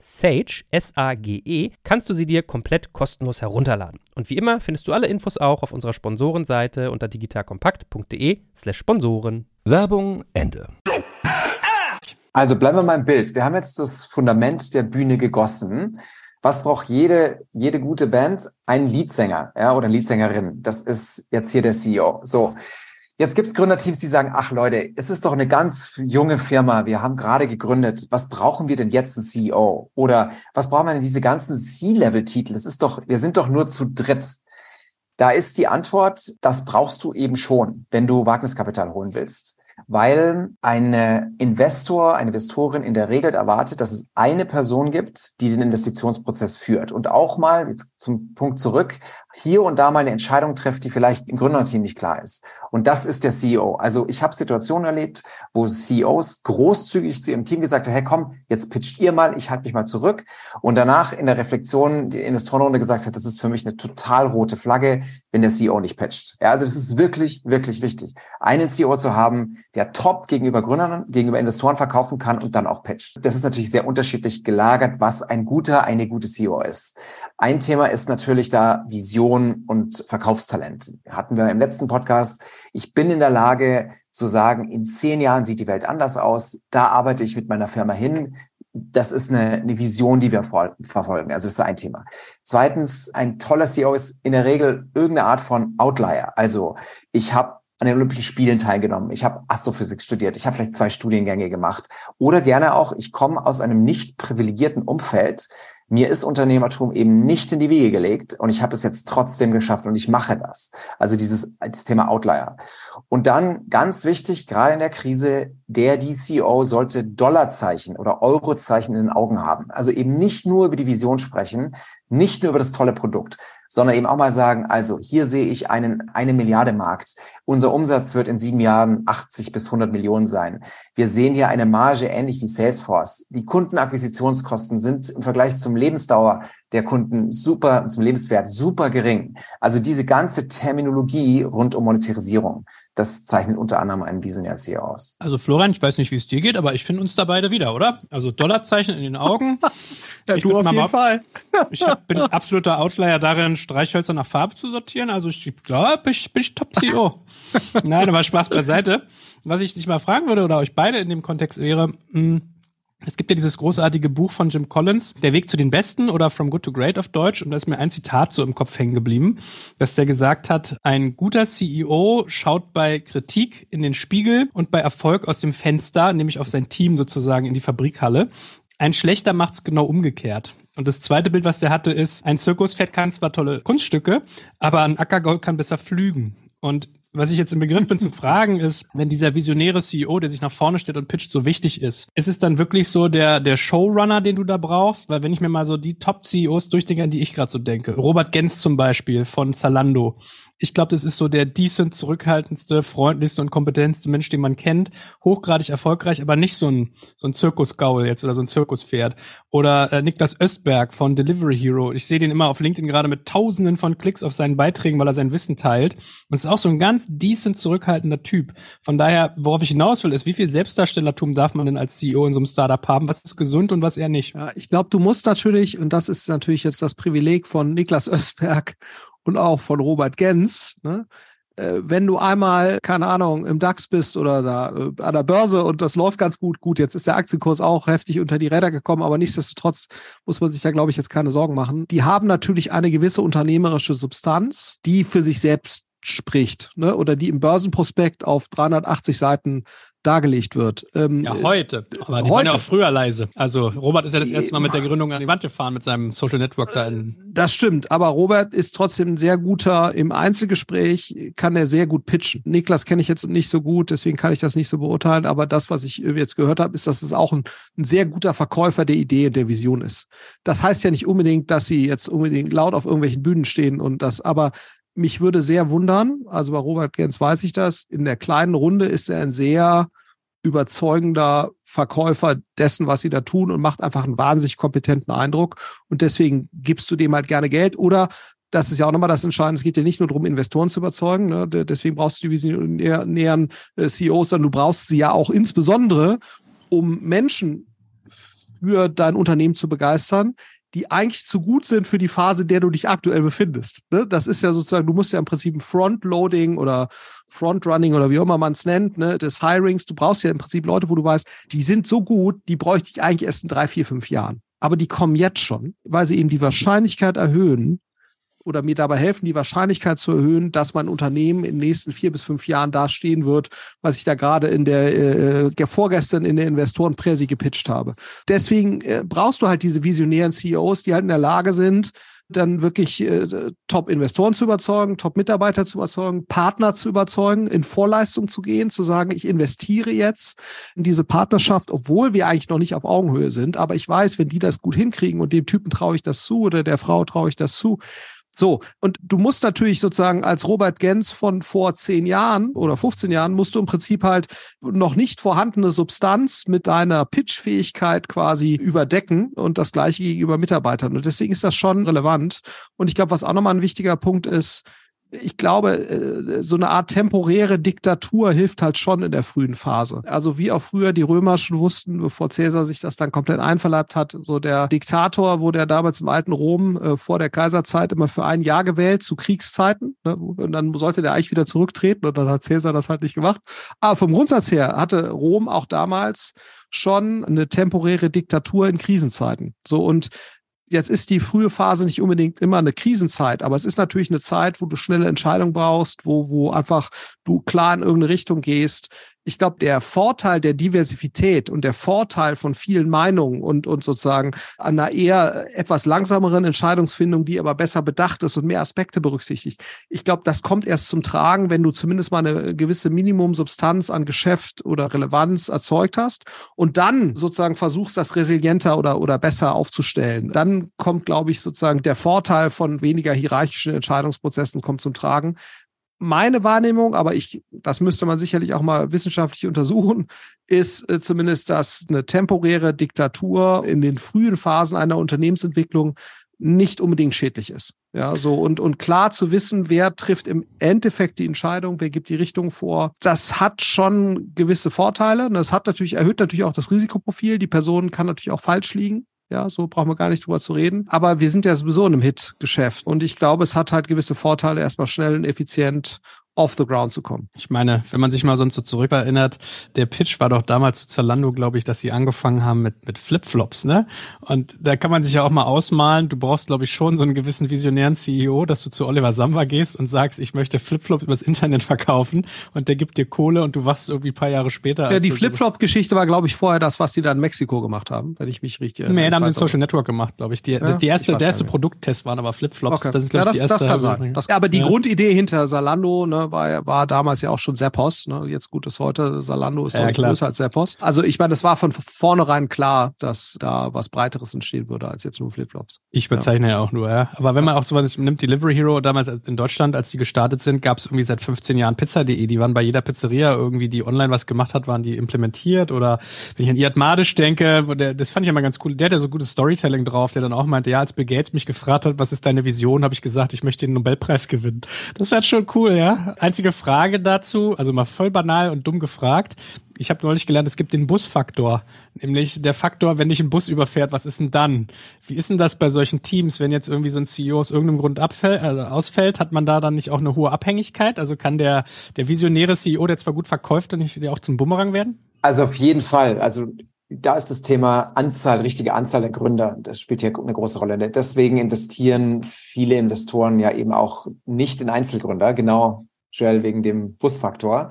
S5: Sage, S-A-G-E, kannst du sie dir komplett kostenlos herunterladen. Und wie immer findest du alle Infos auch auf unserer Sponsorenseite unter digitalkompakt.de slash Sponsoren.
S4: Werbung Ende.
S2: Also bleiben wir mal im Bild. Wir haben jetzt das Fundament der Bühne gegossen. Was braucht jede, jede gute Band? Einen Leadsänger ja, oder Leadsängerin. Das ist jetzt hier der CEO. So, Jetzt gibt es Gründerteams, die sagen, ach Leute, es ist doch eine ganz junge Firma, wir haben gerade gegründet, was brauchen wir denn jetzt einen CEO? Oder was brauchen wir denn diese ganzen C-Level-Titel? Es ist doch, wir sind doch nur zu dritt. Da ist die Antwort, das brauchst du eben schon, wenn du Wagniskapital holen willst weil ein Investor, eine Investorin in der Regel erwartet, dass es eine Person gibt, die den Investitionsprozess führt und auch mal jetzt zum Punkt zurück, hier und da mal eine Entscheidung trifft, die vielleicht im Gründerteam nicht klar ist. Und das ist der CEO. Also ich habe Situationen erlebt, wo CEOs großzügig zu ihrem Team gesagt haben, hey komm, jetzt pitcht ihr mal, ich halte mich mal zurück. Und danach in der Reflexion die Investorenrunde gesagt hat, das ist für mich eine total rote Flagge, wenn der CEO nicht pitcht. Ja, also es ist wirklich, wirklich wichtig, einen CEO zu haben, der top gegenüber Gründern, gegenüber Investoren verkaufen kann und dann auch pitcht. Das ist natürlich sehr unterschiedlich gelagert, was ein guter, eine gute CEO ist. Ein Thema ist natürlich da Vision und Verkaufstalent. Hatten wir im letzten Podcast. Ich bin in der Lage zu sagen, in zehn Jahren sieht die Welt anders aus. Da arbeite ich mit meiner Firma hin das ist eine, eine Vision, die wir verfolgen. Also das ist ein Thema. Zweitens, ein toller CEO ist in der Regel irgendeine Art von Outlier. Also ich habe an den Olympischen Spielen teilgenommen. Ich habe Astrophysik studiert. Ich habe vielleicht zwei Studiengänge gemacht. Oder gerne auch, ich komme aus einem nicht privilegierten Umfeld. Mir ist Unternehmertum eben nicht in die Wege gelegt und ich habe es jetzt trotzdem geschafft und ich mache das. Also dieses das Thema Outlier. Und dann ganz wichtig, gerade in der Krise, der DCO sollte Dollarzeichen oder Eurozeichen in den Augen haben. Also eben nicht nur über die Vision sprechen, nicht nur über das tolle Produkt, sondern eben auch mal sagen, also hier sehe ich einen eine Milliarde Markt. Unser Umsatz wird in sieben Jahren 80 bis 100 Millionen sein. Wir sehen hier eine Marge ähnlich wie Salesforce. Die Kundenakquisitionskosten sind im Vergleich zum Lebensdauer der Kunden super, zum Lebenswert super gering. Also diese ganze Terminologie rund um Monetarisierung. Das zeichnet unter anderem einen visionären CEO aus.
S1: Also Florian, ich weiß nicht, wie es dir geht, aber ich finde uns da beide wieder, oder? Also Dollarzeichen in den Augen.
S3: ja, ich du auf jeden Fall.
S1: ich hab, bin absoluter Outlier darin, Streichhölzer nach Farbe zu sortieren. Also ich glaube, ich bin ich Top-CEO. Nein, aber Spaß beiseite. Was ich dich mal fragen würde oder euch beide in dem Kontext wäre, mh, hm, es gibt ja dieses großartige Buch von Jim Collins, Der Weg zu den Besten oder From Good to Great auf Deutsch. Und da ist mir ein Zitat so im Kopf hängen geblieben, dass der gesagt hat, ein guter CEO schaut bei Kritik in den Spiegel und bei Erfolg aus dem Fenster, nämlich auf sein Team sozusagen in die Fabrikhalle. Ein schlechter macht's genau umgekehrt. Und das zweite Bild, was der hatte, ist, ein Zirkuspferd kann zwar tolle Kunststücke, aber ein Ackergold kann besser flügen. Und was ich jetzt im Begriff bin zu fragen, ist, wenn dieser visionäre CEO, der sich nach vorne stellt und pitcht, so wichtig ist, ist es dann wirklich so der, der Showrunner, den du da brauchst? Weil wenn ich mir mal so die Top-CEOs durchdenke, an die ich gerade so denke, Robert Gens zum Beispiel von Zalando, ich glaube, das ist so der decent, zurückhaltendste, freundlichste und kompetenteste Mensch, den man kennt. Hochgradig erfolgreich, aber nicht so ein, so ein Zirkusgaul jetzt oder so ein Zirkuspferd. Oder äh, Niklas Östberg von Delivery Hero. Ich sehe den immer auf LinkedIn gerade mit tausenden von Klicks auf seinen Beiträgen, weil er sein Wissen teilt. Und es ist auch so ein ganz decent, zurückhaltender Typ. Von daher, worauf ich hinaus will, ist, wie viel Selbstdarstellertum darf man denn als CEO in so einem Startup haben? Was ist gesund und was eher nicht?
S3: Ja, ich glaube, du musst natürlich, und das ist natürlich jetzt das Privileg von Niklas Östberg und auch von Robert Gens, ne? Äh, wenn du einmal, keine Ahnung, im DAX bist oder da äh, an der Börse und das läuft ganz gut, gut, jetzt ist der Aktienkurs auch heftig unter die Räder gekommen, aber nichtsdestotrotz muss man sich da, glaube ich, jetzt keine Sorgen machen. Die haben natürlich eine gewisse unternehmerische Substanz, die für sich selbst spricht, ne? oder die im Börsenprospekt auf 380 Seiten dargelegt wird.
S1: Ähm, ja, heute. Aber die heute. waren ja auch früher leise. Also Robert ist ja das erste Mal mit der Gründung an die Wand gefahren mit seinem Social Network da. In
S3: das stimmt, aber Robert ist trotzdem ein sehr guter im Einzelgespräch, kann er sehr gut pitchen. Niklas kenne ich jetzt nicht so gut, deswegen kann ich das nicht so beurteilen, aber das, was ich jetzt gehört habe, ist, dass es auch ein, ein sehr guter Verkäufer der Idee und der Vision ist. Das heißt ja nicht unbedingt, dass sie jetzt unbedingt laut auf irgendwelchen Bühnen stehen und das, aber mich würde sehr wundern, also bei Robert Gens weiß ich das, in der kleinen Runde ist er ein sehr überzeugender Verkäufer dessen, was sie da tun und macht einfach einen wahnsinnig kompetenten Eindruck. Und deswegen gibst du dem halt gerne Geld. Oder das ist ja auch nochmal das Entscheidende. Es geht ja nicht nur darum, Investoren zu überzeugen. Ne? Deswegen brauchst du die visionären äh, CEOs, sondern du brauchst sie ja auch insbesondere, um Menschen für dein Unternehmen zu begeistern, die eigentlich zu gut sind für die Phase, in der du dich aktuell befindest. Ne? Das ist ja sozusagen, du musst ja im Prinzip ein Frontloading oder Frontrunning oder wie auch immer man es nennt, ne, des Hirings. Du brauchst ja im Prinzip Leute, wo du weißt, die sind so gut, die bräuchte ich eigentlich erst in drei, vier, fünf Jahren. Aber die kommen jetzt schon, weil sie eben die Wahrscheinlichkeit erhöhen, oder mir dabei helfen, die Wahrscheinlichkeit zu erhöhen, dass mein Unternehmen in den nächsten vier bis fünf Jahren da stehen wird, was ich da gerade in der, äh, vorgestern in der Investorenpräsi gepitcht habe. Deswegen äh, brauchst du halt diese visionären CEOs, die halt in der Lage sind, dann wirklich äh, Top-Investoren zu überzeugen, Top-Mitarbeiter zu überzeugen, Partner zu überzeugen, in Vorleistung zu gehen, zu sagen, ich investiere jetzt in diese Partnerschaft, obwohl wir eigentlich noch nicht auf Augenhöhe sind. Aber ich weiß, wenn die das gut hinkriegen und dem Typen traue ich das zu oder der Frau traue ich das zu, so, und du musst natürlich sozusagen als Robert Gens von vor zehn Jahren oder 15 Jahren, musst du im Prinzip halt noch nicht vorhandene Substanz mit deiner Pitchfähigkeit quasi überdecken und das gleiche gegenüber Mitarbeitern. Und deswegen ist das schon relevant. Und ich glaube, was auch nochmal ein wichtiger Punkt ist, ich glaube, äh, so eine Art temporäre Diktatur hilft halt schon in der frühen Phase. Also wie auch früher die Römer schon wussten, bevor Cäsar sich das dann komplett einverleibt hat, so der Diktator wurde ja damals im alten Rom äh, vor der Kaiserzeit immer für ein Jahr gewählt zu Kriegszeiten. Ne? Und dann sollte der eigentlich wieder zurücktreten und dann hat Cäsar das halt nicht gemacht. Aber vom Grundsatz her hatte Rom auch damals schon eine temporäre Diktatur in Krisenzeiten. So und jetzt ist die frühe Phase nicht unbedingt immer eine Krisenzeit, aber es ist natürlich eine Zeit, wo du schnelle Entscheidungen brauchst, wo, wo einfach du klar in irgendeine Richtung gehst, ich glaube, der Vorteil der Diversität und der Vorteil von vielen Meinungen und, und sozusagen einer eher etwas langsameren Entscheidungsfindung, die aber besser bedacht ist und mehr Aspekte berücksichtigt, ich glaube, das kommt erst zum Tragen, wenn du zumindest mal eine gewisse Minimumsubstanz an Geschäft oder Relevanz erzeugt hast und dann sozusagen versuchst, das resilienter oder, oder besser aufzustellen. Dann kommt, glaube ich, sozusagen der Vorteil von weniger hierarchischen Entscheidungsprozessen kommt zum Tragen, meine Wahrnehmung, aber ich, das müsste man sicherlich auch mal wissenschaftlich untersuchen, ist äh, zumindest, dass eine temporäre Diktatur in den frühen Phasen einer Unternehmensentwicklung nicht unbedingt schädlich ist. Ja, so und, und klar zu wissen, wer trifft im Endeffekt die Entscheidung, wer gibt die Richtung vor, das hat schon gewisse Vorteile. Das hat natürlich, erhöht natürlich auch das Risikoprofil. Die Person kann natürlich auch falsch liegen. Ja, so brauchen wir gar nicht drüber zu reden. Aber wir sind ja sowieso in einem Hit-Geschäft. Und ich glaube, es hat halt gewisse Vorteile, erstmal schnell und effizient off the ground zu kommen.
S1: Ich meine, wenn man sich mal sonst so zurückerinnert, der Pitch war doch damals zu Zalando, glaube ich, dass sie angefangen haben mit, mit Flipflops, ne? Und da kann man sich ja auch mal ausmalen, du brauchst, glaube ich, schon so einen gewissen visionären CEO, dass du zu Oliver Samba gehst und sagst, ich möchte Flipflops übers Internet verkaufen und der gibt dir Kohle und du wachst irgendwie ein paar Jahre später.
S3: Ja, die Flipflop-Geschichte war, glaube ich, vorher das, was die da in Mexiko gemacht haben, wenn ich mich richtig
S1: erinnere. Nee, da haben sie ein Social Network gemacht, glaube ich. Die, ja, die erste, der erste Produkttest waren aber Flipflops.
S3: Okay. Das ist, glaube ja, ich, die erste. Das kann sein. Das, aber die ja. Grundidee hinter Salando, ne, war, war damals ja auch schon Seppos. Ne? Jetzt gut ist heute, Salando ist ja, größer als Seppos. Also ich meine, das war von vornherein klar, dass da was Breiteres entstehen würde als jetzt nur Flipflops.
S1: Ich bezeichne ja. ja auch nur, ja. Aber wenn man auch sowas nimmt, Delivery Hero, damals in Deutschland, als die gestartet sind, gab es irgendwie seit 15 Jahren Pizza.de. Die waren bei jeder Pizzeria irgendwie, die online was gemacht hat, waren die implementiert. Oder wenn ich an Iad Madisch denke, der, das fand ich immer ganz cool. Der hat ja so gutes Storytelling drauf, der dann auch meinte, ja, als Bill Gates mich gefragt hat, was ist deine Vision, habe ich gesagt, ich möchte den Nobelpreis gewinnen. Das wäre schon cool, ja. Einzige Frage dazu, also mal voll banal und dumm gefragt. Ich habe neulich gelernt, es gibt den Busfaktor, nämlich der Faktor, wenn dich ein Bus überfährt, was ist denn dann? Wie ist denn das bei solchen Teams, wenn jetzt irgendwie so ein CEO aus irgendeinem Grund abfällt, also ausfällt, hat man da dann nicht auch eine hohe Abhängigkeit? Also kann der, der visionäre CEO, der zwar gut verkauft, dann nicht auch zum Bumerang werden?
S2: Also auf jeden Fall. Also da ist das Thema Anzahl, richtige Anzahl der Gründer. Das spielt hier eine große Rolle. Deswegen investieren viele Investoren ja eben auch nicht in Einzelgründer, genau Joel wegen dem Busfaktor.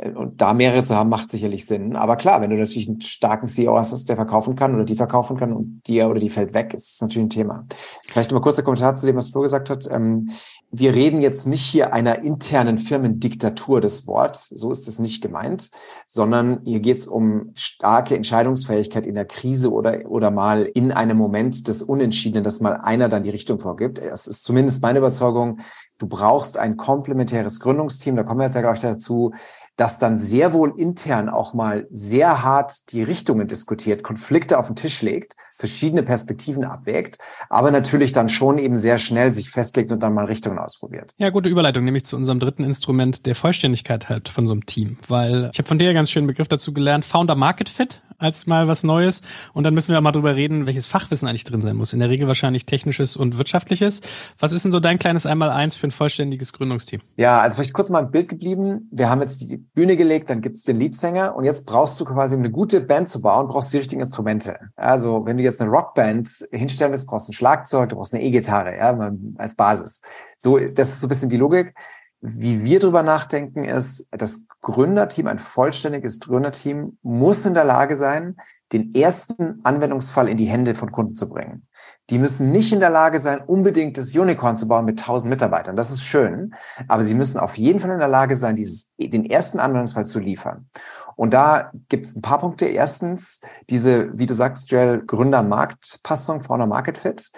S2: Äh, und da mehrere zu haben, macht sicherlich Sinn. Aber klar, wenn du natürlich einen starken CEO hast, der verkaufen kann oder die verkaufen kann und die oder die fällt weg, ist es natürlich ein Thema. Vielleicht noch mal kurzer Kommentar zu dem, was Flo gesagt hat. Ähm, wir reden jetzt nicht hier einer internen Firmendiktatur des Wortes, so ist es nicht gemeint, sondern hier geht es um starke Entscheidungsfähigkeit in der Krise oder, oder mal in einem Moment des Unentschiedenen, dass mal einer dann die Richtung vorgibt. Es ist zumindest meine Überzeugung, du brauchst ein komplementäres Gründungsteam, da kommen wir jetzt ja gleich dazu, das dann sehr wohl intern auch mal sehr hart die Richtungen diskutiert, Konflikte auf den Tisch legt, verschiedene Perspektiven abwägt, aber natürlich dann schon eben sehr schnell sich festlegt und dann mal Richtungen ausprobiert.
S1: Ja, gute Überleitung, nämlich zu unserem dritten Instrument der Vollständigkeit halt von so einem Team, weil ich habe von dir ja ganz schönen Begriff dazu gelernt, Founder Market Fit als mal was Neues und dann müssen wir mal drüber reden, welches Fachwissen eigentlich drin sein muss. In der Regel wahrscheinlich technisches und wirtschaftliches. Was ist denn so dein kleines Einmaleins für ein vollständiges Gründungsteam?
S2: Ja, also vielleicht kurz mal ein Bild geblieben. Wir haben jetzt die Bühne gelegt, dann gibt's den Leadsänger und jetzt brauchst du quasi, um eine gute Band zu bauen, brauchst du die richtigen Instrumente. Also wenn du jetzt eine Rockband hinstellen willst, brauchst du ein Schlagzeug, du brauchst eine E-Gitarre, ja, als Basis. So, das ist so ein bisschen die Logik. Wie wir drüber nachdenken, ist, das Gründerteam, ein vollständiges Gründerteam, muss in der Lage sein, den ersten Anwendungsfall in die Hände von Kunden zu bringen. Die müssen nicht in der Lage sein, unbedingt das Unicorn zu bauen mit 1000 Mitarbeitern. Das ist schön. Aber sie müssen auf jeden Fall in der Lage sein, dieses, den ersten Anwendungsfall zu liefern. Und da gibt es ein paar Punkte. Erstens, diese, wie du sagst, Joel, Gründer-Marktpassung, Founder-Market-Fit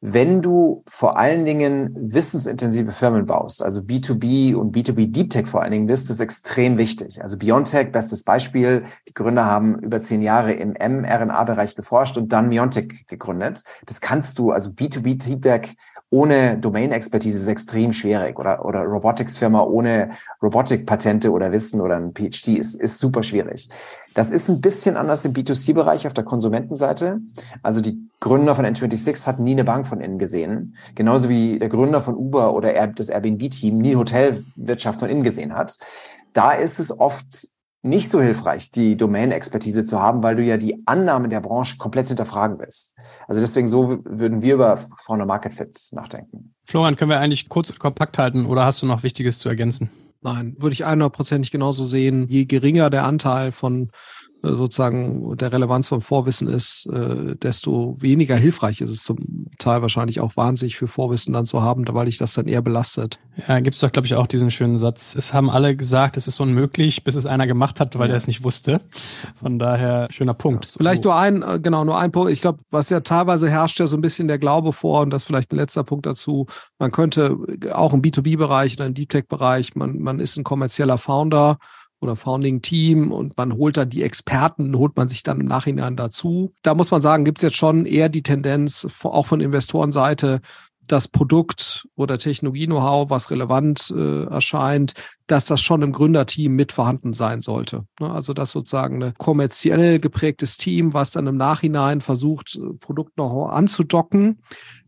S2: wenn du vor allen Dingen wissensintensive Firmen baust, also B2B und B2B Deep Tech vor allen Dingen bist, ist extrem wichtig. Also Biontech, bestes Beispiel. Die Gründer haben über zehn Jahre im mRNA-Bereich geforscht und dann Biontech gegründet. Das kannst du, also B2B Deep Tech ohne Domain-Expertise ist extrem schwierig oder, oder Robotics-Firma ohne Robotik-Patente oder Wissen oder ein PhD ist, ist super schwierig. Das ist ein bisschen anders im B2C-Bereich auf der Konsumentenseite. Also die Gründer von N26 hatten nie eine Bank von innen gesehen. Genauso wie der Gründer von Uber oder das Airbnb-Team nie Hotelwirtschaft von innen gesehen hat. Da ist es oft nicht so hilfreich, die Domain-Expertise zu haben, weil du ja die Annahmen der Branche komplett hinterfragen willst. Also deswegen so würden wir über Fauna Market Fit nachdenken.
S1: Florian, können wir eigentlich kurz und kompakt halten oder hast du noch Wichtiges zu ergänzen?
S3: Nein, würde ich 100%ig genauso sehen. Je geringer der Anteil von sozusagen der Relevanz vom Vorwissen ist, äh, desto weniger hilfreich ist es zum Teil wahrscheinlich auch wahnsinnig für Vorwissen dann zu haben, weil ich das dann eher belastet.
S1: Ja, gibt es doch, glaube ich, auch diesen schönen Satz. Es haben alle gesagt, es ist unmöglich, bis es einer gemacht hat, weil ja. er es nicht wusste. Von daher, schöner Punkt. Ja,
S3: vielleicht nur ein, äh, genau, nur ein Punkt. Ich glaube, was ja teilweise herrscht ja so ein bisschen der Glaube vor, und das vielleicht ein letzter Punkt dazu, man könnte auch im B2B-Bereich oder im Deep Tech-Bereich, man, man ist ein kommerzieller Founder, oder Founding Team und man holt dann die Experten, holt man sich dann im Nachhinein dazu. Da muss man sagen, gibt es jetzt schon eher die Tendenz, auch von Investorenseite, das Produkt oder Technologie-Know-how, was relevant äh, erscheint, dass das schon im Gründerteam mit vorhanden sein sollte. Ne? Also dass sozusagen ein kommerziell geprägtes Team, was dann im Nachhinein versucht, äh, Produkt-Know-how anzudocken,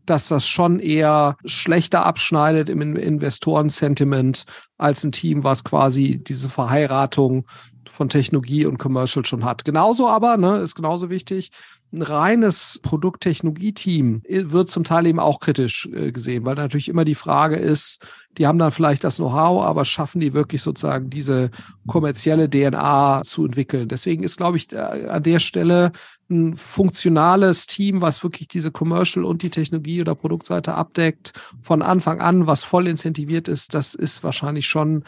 S3: dass das schon eher schlechter abschneidet im Investoren-Sentiment als ein Team, was quasi diese Verheiratung von Technologie und Commercial schon hat. Genauso aber, ne, ist genauso wichtig, ein reines Produkttechnologie-Team wird zum Teil eben auch kritisch äh, gesehen, weil natürlich immer die Frage ist, die haben dann vielleicht das Know-how, aber schaffen die wirklich sozusagen diese kommerzielle DNA zu entwickeln. Deswegen ist, glaube ich, an der Stelle ein funktionales Team, was wirklich diese Commercial und die Technologie oder Produktseite abdeckt, von Anfang an, was voll incentiviert ist, das ist wahrscheinlich schon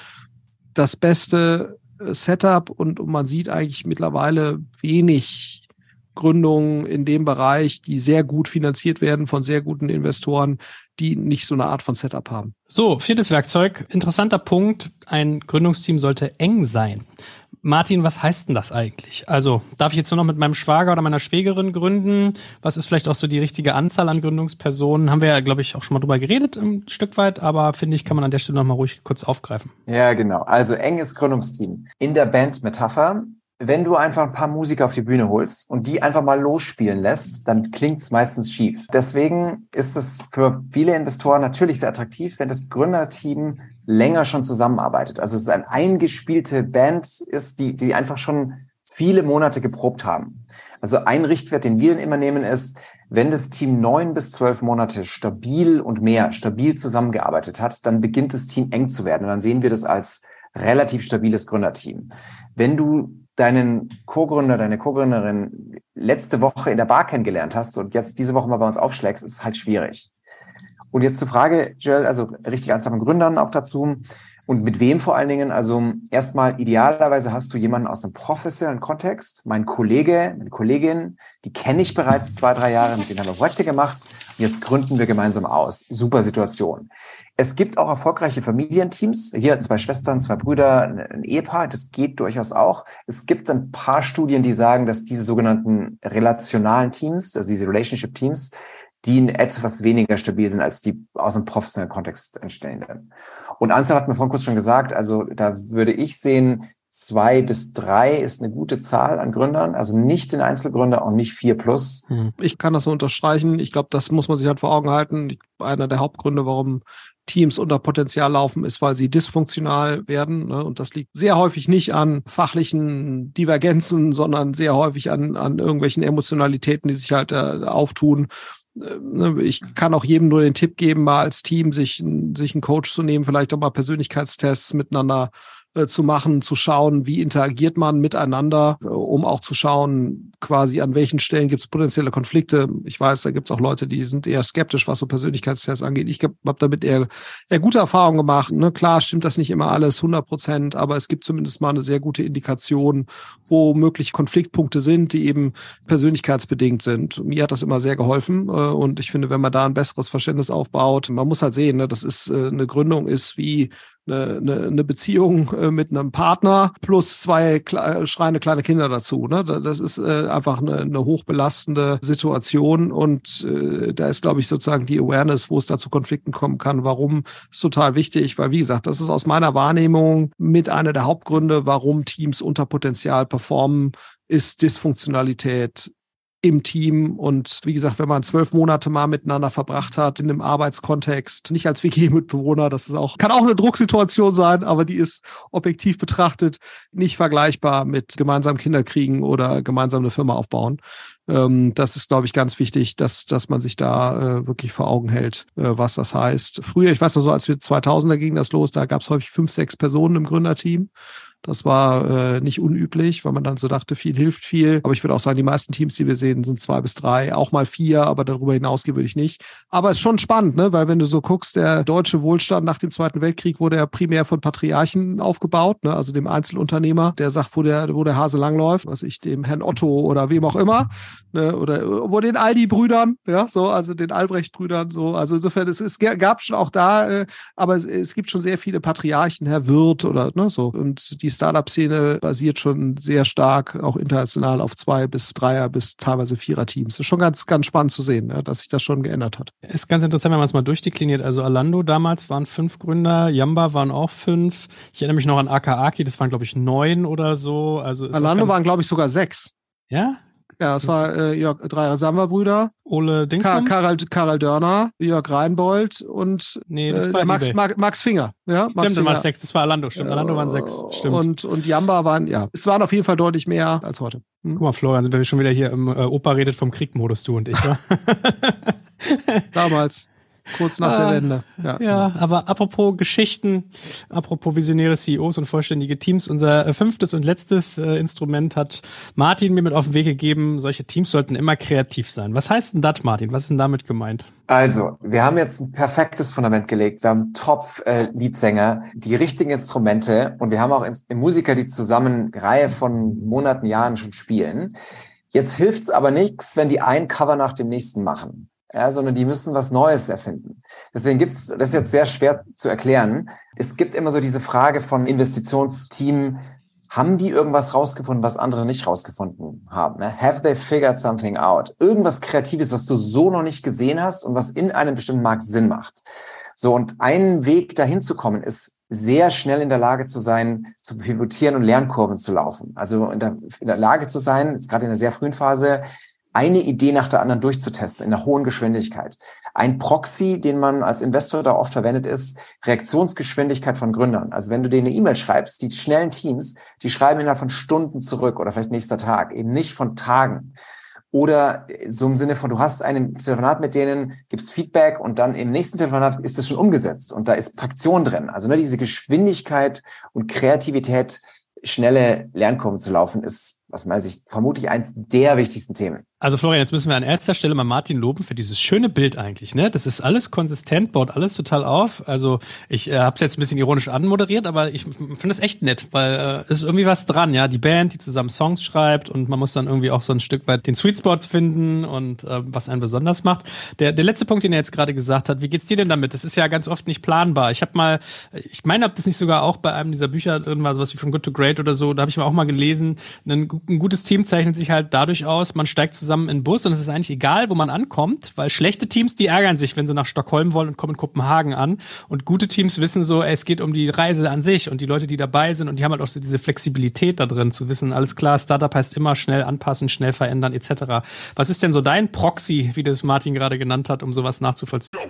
S3: das beste äh, Setup und, und man sieht eigentlich mittlerweile wenig Gründungen in dem Bereich, die sehr gut finanziert werden von sehr guten Investoren, die nicht so eine Art von Setup haben.
S1: So, viertes Werkzeug. Interessanter Punkt. Ein Gründungsteam sollte eng sein. Martin, was heißt denn das eigentlich? Also, darf ich jetzt nur noch mit meinem Schwager oder meiner Schwägerin gründen? Was ist vielleicht auch so die richtige Anzahl an Gründungspersonen? Haben wir ja, glaube ich, auch schon mal drüber geredet, ein Stück weit, aber finde ich, kann man an der Stelle noch mal ruhig kurz aufgreifen.
S2: Ja, genau. Also, enges Gründungsteam. In der Band-Metapher wenn du einfach ein paar Musiker auf die Bühne holst und die einfach mal losspielen lässt, dann klingt es meistens schief. Deswegen ist es für viele Investoren natürlich sehr attraktiv, wenn das Gründerteam länger schon zusammenarbeitet. Also es ist eine eingespielte Band ist, die, die einfach schon viele Monate geprobt haben. Also ein Richtwert, den wir immer nehmen, ist, wenn das Team neun bis zwölf Monate stabil und mehr, stabil zusammengearbeitet hat, dann beginnt das Team eng zu werden. Und dann sehen wir das als relativ stabiles Gründerteam. Wenn du deinen Co-Gründer, deine Co-Gründerin letzte Woche in der Bar kennengelernt hast und jetzt diese Woche mal bei uns aufschlägst, ist halt schwierig. Und jetzt zur Frage, Joel, also richtig ernst von Gründern auch dazu. Und mit wem vor allen Dingen? Also erstmal idealerweise hast du jemanden aus einem professionellen Kontext. Mein Kollege, meine Kollegin, die kenne ich bereits zwei, drei Jahre, mit denen haben wir Projekte gemacht. Und jetzt gründen wir gemeinsam aus. Super Situation. Es gibt auch erfolgreiche Familienteams. Hier zwei Schwestern, zwei Brüder, ein Ehepaar. Das geht durchaus auch. Es gibt ein paar Studien, die sagen, dass diese sogenannten relationalen Teams, also diese Relationship Teams, die etwas weniger stabil sind als die aus einem professionellen Kontext entstehenden. Und Ansel hat mir vorhin kurz schon gesagt, also da würde ich sehen, zwei bis drei ist eine gute Zahl an Gründern, also nicht den Einzelgründer und nicht vier plus.
S3: Hm. Ich kann das so unterstreichen. Ich glaube, das muss man sich halt vor Augen halten. Einer der Hauptgründe, warum Teams unter Potenzial laufen, ist, weil sie dysfunktional werden. Ne? Und das liegt sehr häufig nicht an fachlichen Divergenzen, sondern sehr häufig an, an irgendwelchen Emotionalitäten, die sich halt äh, auftun. Ne, ich kann auch jedem nur den Tipp geben, mal als Team sich, sich einen Coach zu nehmen, vielleicht auch mal Persönlichkeitstests miteinander äh, zu machen, zu schauen, wie interagiert man miteinander, äh, um auch zu schauen, quasi an welchen Stellen gibt es potenzielle Konflikte. Ich weiß, da gibt es auch Leute, die sind eher skeptisch, was so Persönlichkeitstests angeht. Ich habe damit eher, eher gute Erfahrungen gemacht. Ne? Klar stimmt das nicht immer alles 100 Prozent, aber es gibt zumindest mal eine sehr gute Indikation, wo mögliche Konfliktpunkte sind, die eben persönlichkeitsbedingt sind. Mir hat das immer sehr geholfen äh, und ich finde, wenn man da ein besseres Verständnis aufbaut, man muss halt sehen, ne, das ist äh, eine Gründung ist wie eine, Beziehung äh, mit einem Partner plus zwei kle schreiende kleine Kinder dazu. Ne? Das ist einfach eine, eine hochbelastende Situation und äh, da ist, glaube ich, sozusagen die Awareness, wo es da zu Konflikten kommen kann. Warum ist total wichtig, weil wie gesagt, das ist aus meiner Wahrnehmung mit einer der Hauptgründe, warum Teams unter Potenzial performen, ist Dysfunktionalität im Team. Und wie gesagt, wenn man zwölf Monate mal miteinander verbracht hat in einem Arbeitskontext, nicht als WG-Mitbewohner, das ist auch, kann auch eine Drucksituation sein, aber die ist objektiv betrachtet nicht vergleichbar mit gemeinsam Kinder kriegen oder gemeinsam eine Firma aufbauen. Ähm, das ist, glaube ich, ganz wichtig, dass, dass man sich da äh, wirklich vor Augen hält, äh, was das heißt. Früher, ich weiß noch so, als wir 2000er ging das los, da gab es häufig fünf, sechs Personen im Gründerteam. Das war äh, nicht unüblich, weil man dann so dachte, viel hilft viel. Aber ich würde auch sagen, die meisten Teams, die wir sehen, sind zwei bis drei, auch mal vier, aber darüber hinausgehen würde ich nicht. Aber es ist schon spannend, ne? weil wenn du so guckst, der deutsche Wohlstand nach dem Zweiten Weltkrieg wurde ja primär von Patriarchen aufgebaut, ne? also dem Einzelunternehmer, der sagt, wo der, wo der Hase langläuft, was ich dem Herrn Otto oder wem auch immer, ne? oder wo den Aldi-Brüdern, ja, so, also den Albrecht-Brüdern, so. Also insofern, es, es gab schon auch da, äh, aber es, es gibt schon sehr viele Patriarchen, Herr Wirt oder ne, so. Und die Startup-Szene basiert schon sehr stark, auch international, auf zwei bis dreier bis teilweise vierer Teams. Das ist schon ganz, ganz spannend zu sehen, ja, dass sich das schon geändert hat.
S1: Ist ganz interessant, wenn man es mal durchdekliniert. Also Alando damals waren fünf Gründer, Yamba waren auch fünf. Ich erinnere mich noch an Akaaki, das waren, glaube ich, neun oder so. Also
S3: Alando waren, glaube ich, sogar sechs.
S1: Ja?
S3: Ja, es war äh, Jörg, drei Samba-Brüder.
S1: Ole Dingsbums?
S3: Ka Karl, Karl Dörner, Jörg Reinbold und
S1: nee, das war
S3: äh, Max, Max, Max, Finger. Ja,
S1: stimmt,
S3: Max
S1: Finger. waren sechs, das war Alando, stimmt. Alando waren sechs, stimmt.
S3: Und, und Jamba waren, ja, es waren auf jeden Fall deutlich mehr als heute.
S1: Hm? Guck mal, Florian, sind wir schon wieder hier im äh, Opa redet vom Kriegmodus, du und ich, ja?
S3: Damals. Kurz nach der Wende.
S1: Ja, ja genau. aber apropos Geschichten, apropos visionäre CEOs und vollständige Teams, unser äh, fünftes und letztes äh, Instrument hat Martin mir mit auf den Weg gegeben. Solche Teams sollten immer kreativ sein. Was heißt denn das, Martin? Was ist denn damit gemeint?
S2: Also, wir haben jetzt ein perfektes Fundament gelegt. Wir haben Top-Leadsänger, die richtigen Instrumente und wir haben auch Musiker, die zusammen Reihe von Monaten, Jahren schon spielen. Jetzt hilft's aber nichts, wenn die ein Cover nach dem nächsten machen ja, sondern die müssen was Neues erfinden. Deswegen gibt's, das ist jetzt sehr schwer zu erklären. Es gibt immer so diese Frage von Investitionsteam, haben die irgendwas rausgefunden, was andere nicht rausgefunden haben? Ne? Have they figured something out? Irgendwas Kreatives, was du so noch nicht gesehen hast und was in einem bestimmten Markt Sinn macht. So, und ein Weg dahin zu kommen, ist sehr schnell in der Lage zu sein, zu pivotieren und Lernkurven zu laufen. Also in der, in der Lage zu sein, jetzt gerade in einer sehr frühen Phase, eine Idee nach der anderen durchzutesten in einer hohen Geschwindigkeit. Ein Proxy, den man als Investor da oft verwendet, ist Reaktionsgeschwindigkeit von Gründern. Also wenn du denen eine E-Mail schreibst, die schnellen Teams, die schreiben innerhalb von Stunden zurück oder vielleicht nächster Tag, eben nicht von Tagen. Oder so im Sinne von, du hast ein Telefonat mit denen, gibst Feedback und dann im nächsten Telefonat ist es schon umgesetzt und da ist Traktion drin. Also ne, diese Geschwindigkeit und Kreativität, schnelle Lernkurven zu laufen, ist aus meiner Sicht vermutlich eins der wichtigsten Themen.
S1: Also Florian, jetzt müssen wir an erster Stelle mal Martin loben für dieses schöne Bild eigentlich. Ne? Das ist alles konsistent, baut alles total auf. Also ich äh, habe es jetzt ein bisschen ironisch anmoderiert, aber ich finde es echt nett, weil äh, es ist irgendwie was dran. Ja, die Band, die zusammen Songs schreibt und man muss dann irgendwie auch so ein Stück weit den Sweet Spots finden und äh, was einen besonders macht. Der, der letzte Punkt, den er jetzt gerade gesagt hat, wie geht's dir denn damit? Das ist ja ganz oft nicht planbar. Ich habe mal, ich meine, ob das nicht sogar auch bei einem dieser Bücher drin war, sowas wie From Good to Great oder so. Da habe ich mal auch mal gelesen, ein, ein gutes Team zeichnet sich halt dadurch aus, man steigt zusammen zusammen in den Bus und es ist eigentlich egal, wo man ankommt, weil schlechte Teams, die ärgern sich, wenn sie nach Stockholm wollen und kommen in Kopenhagen an. Und gute Teams wissen so, ey, es geht um die Reise an sich und die Leute, die dabei sind und die haben halt auch so diese Flexibilität da drin, zu wissen, alles klar, Startup heißt immer schnell anpassen, schnell verändern, etc. Was ist denn so dein Proxy, wie das Martin gerade genannt hat, um sowas nachzuvollziehen?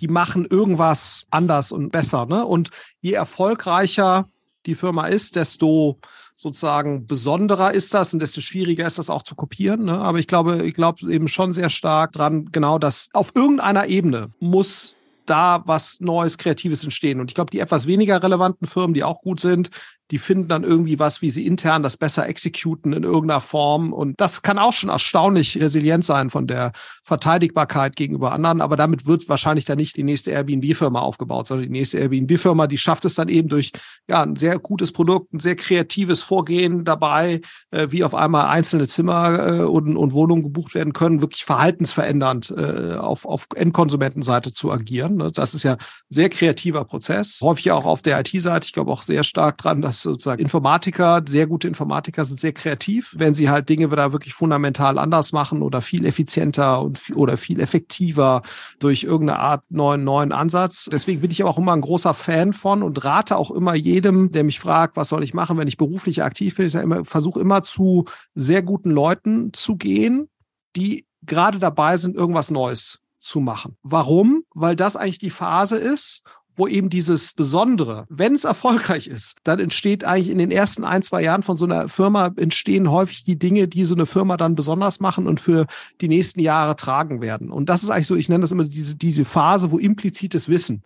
S3: die machen irgendwas anders und besser. Ne? Und je erfolgreicher die Firma ist, desto sozusagen besonderer ist das und desto schwieriger ist das auch zu kopieren. Ne? Aber ich glaube, ich glaube eben schon sehr stark dran, genau, dass auf irgendeiner Ebene muss da was Neues, Kreatives entstehen. Und ich glaube, die etwas weniger relevanten Firmen, die auch gut sind, die finden dann irgendwie was, wie sie intern das besser exekuten in irgendeiner Form. Und das kann auch schon erstaunlich resilient sein von der Verteidigbarkeit gegenüber anderen. Aber damit wird wahrscheinlich dann nicht die nächste Airbnb-Firma aufgebaut, sondern die nächste Airbnb-Firma, die schafft es dann eben durch ja, ein sehr gutes Produkt, ein sehr kreatives Vorgehen dabei, äh, wie auf einmal einzelne Zimmer äh, und, und Wohnungen gebucht werden können, wirklich verhaltensverändernd äh, auf, auf Endkonsumentenseite zu agieren. Ne? Das ist ja sehr kreativer Prozess. Häufig auch auf der IT-Seite. Ich glaube auch sehr stark dran, dass sozusagen Informatiker, sehr gute Informatiker sind sehr kreativ, wenn sie halt Dinge da wirklich fundamental anders machen oder viel effizienter und oder viel effektiver durch irgendeine Art neuen, neuen Ansatz. Deswegen bin ich aber auch immer ein großer Fan von und rate auch immer jedem, der mich fragt, was soll ich machen, wenn ich beruflich aktiv bin. Ich immer, versuche immer zu sehr guten Leuten zu gehen, die gerade dabei sind, irgendwas Neues zu machen. Warum? Weil das eigentlich die Phase ist, wo eben dieses Besondere, wenn es erfolgreich ist, dann entsteht eigentlich in den ersten ein, zwei Jahren von so einer Firma entstehen häufig die Dinge, die so eine Firma dann besonders machen und für die nächsten Jahre tragen werden. Und das ist eigentlich so, ich nenne das immer diese, diese Phase, wo implizites Wissen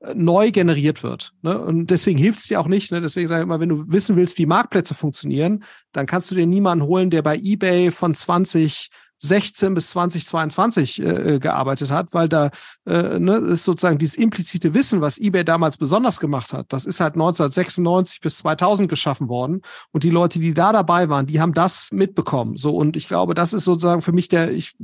S3: äh, neu generiert wird. Ne? Und deswegen hilft es dir auch nicht. Ne? Deswegen sage ich immer, wenn du wissen willst, wie Marktplätze funktionieren, dann kannst du dir niemanden holen, der bei eBay von 20 16 bis 2022 äh, gearbeitet hat, weil da äh, ne, ist sozusagen dieses implizite Wissen, was eBay damals besonders gemacht hat, das ist halt 1996 bis 2000 geschaffen worden und die Leute, die da dabei waren, die haben das mitbekommen. So und ich glaube, das ist sozusagen für mich der, ich,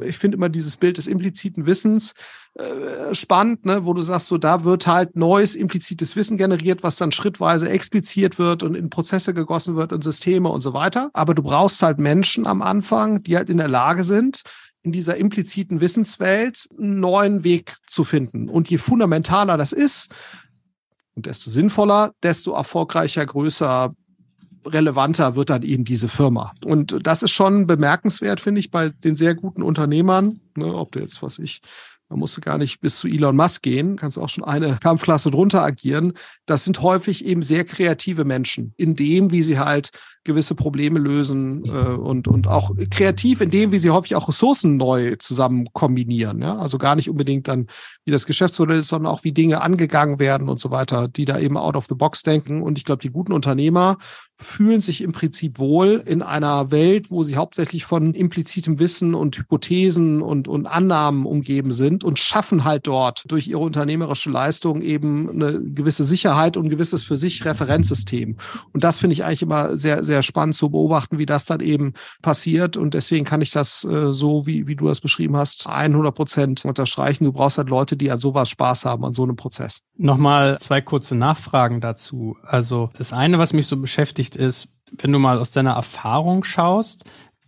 S3: ich finde immer dieses Bild des impliziten Wissens äh, spannend, ne, wo du sagst, so da wird halt neues implizites Wissen generiert, was dann schrittweise expliziert wird und in Prozesse gegossen wird und Systeme und so weiter. Aber du brauchst halt Menschen am Anfang, die halt in der Lage sind, in dieser impliziten Wissenswelt einen neuen Weg zu finden. Und je fundamentaler das ist, und desto sinnvoller, desto erfolgreicher, größer, relevanter wird dann eben diese Firma. Und das ist schon bemerkenswert, finde ich, bei den sehr guten Unternehmern, ne, ob du jetzt, was ich, man musste gar nicht bis zu Elon Musk gehen, kannst auch schon eine Kampfklasse drunter agieren. Das sind häufig eben sehr kreative Menschen in dem, wie sie halt gewisse Probleme lösen äh, und, und auch kreativ in dem, wie sie häufig auch Ressourcen neu zusammen kombinieren. Ja? Also gar nicht unbedingt dann, wie das Geschäftsmodell ist, sondern auch wie Dinge angegangen werden und so weiter, die da eben out of the box denken. Und ich glaube, die guten Unternehmer fühlen sich im Prinzip wohl in einer Welt, wo sie hauptsächlich von implizitem Wissen und Hypothesen und, und Annahmen umgeben sind und schaffen halt dort durch ihre unternehmerische Leistung eben eine gewisse Sicherheit und ein gewisses für sich Referenzsystem. Und das finde ich eigentlich immer sehr, sehr spannend zu beobachten, wie das dann eben passiert. Und deswegen kann ich das äh, so, wie, wie du das beschrieben hast, 100 Prozent unterstreichen. Du brauchst halt Leute, die an sowas Spaß haben, an so einem Prozess.
S1: Nochmal zwei kurze Nachfragen dazu. Also das eine, was mich so beschäftigt, ist, wenn du mal aus deiner Erfahrung schaust,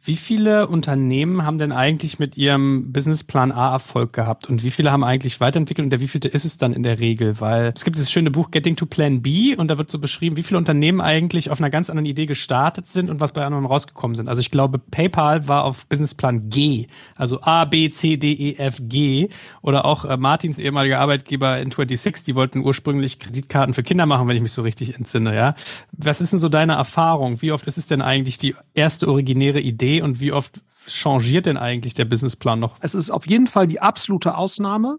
S1: Wie viele Unternehmen haben denn eigentlich mit ihrem Businessplan A Erfolg gehabt und wie viele haben eigentlich weiterentwickelt und der wievielte ist es dann in der Regel? Weil es gibt dieses schöne Buch Getting to Plan B und da wird so beschrieben, wie viele Unternehmen eigentlich auf einer ganz anderen Idee gestartet sind und was bei anderen rausgekommen sind. Also ich glaube, PayPal war auf Businessplan G, also A, B, C, D, E, F, G oder auch äh, Martins ehemaliger Arbeitgeber in 26, die wollten ursprünglich Kreditkarten für Kinder machen, wenn ich mich so richtig entsinne, ja. Was ist denn so deine Erfahrung? Wie oft ist es denn eigentlich die erste originäre Idee und wie oft changiert denn eigentlich der Businessplan noch?
S3: Es ist auf jeden Fall die absolute Ausnahme,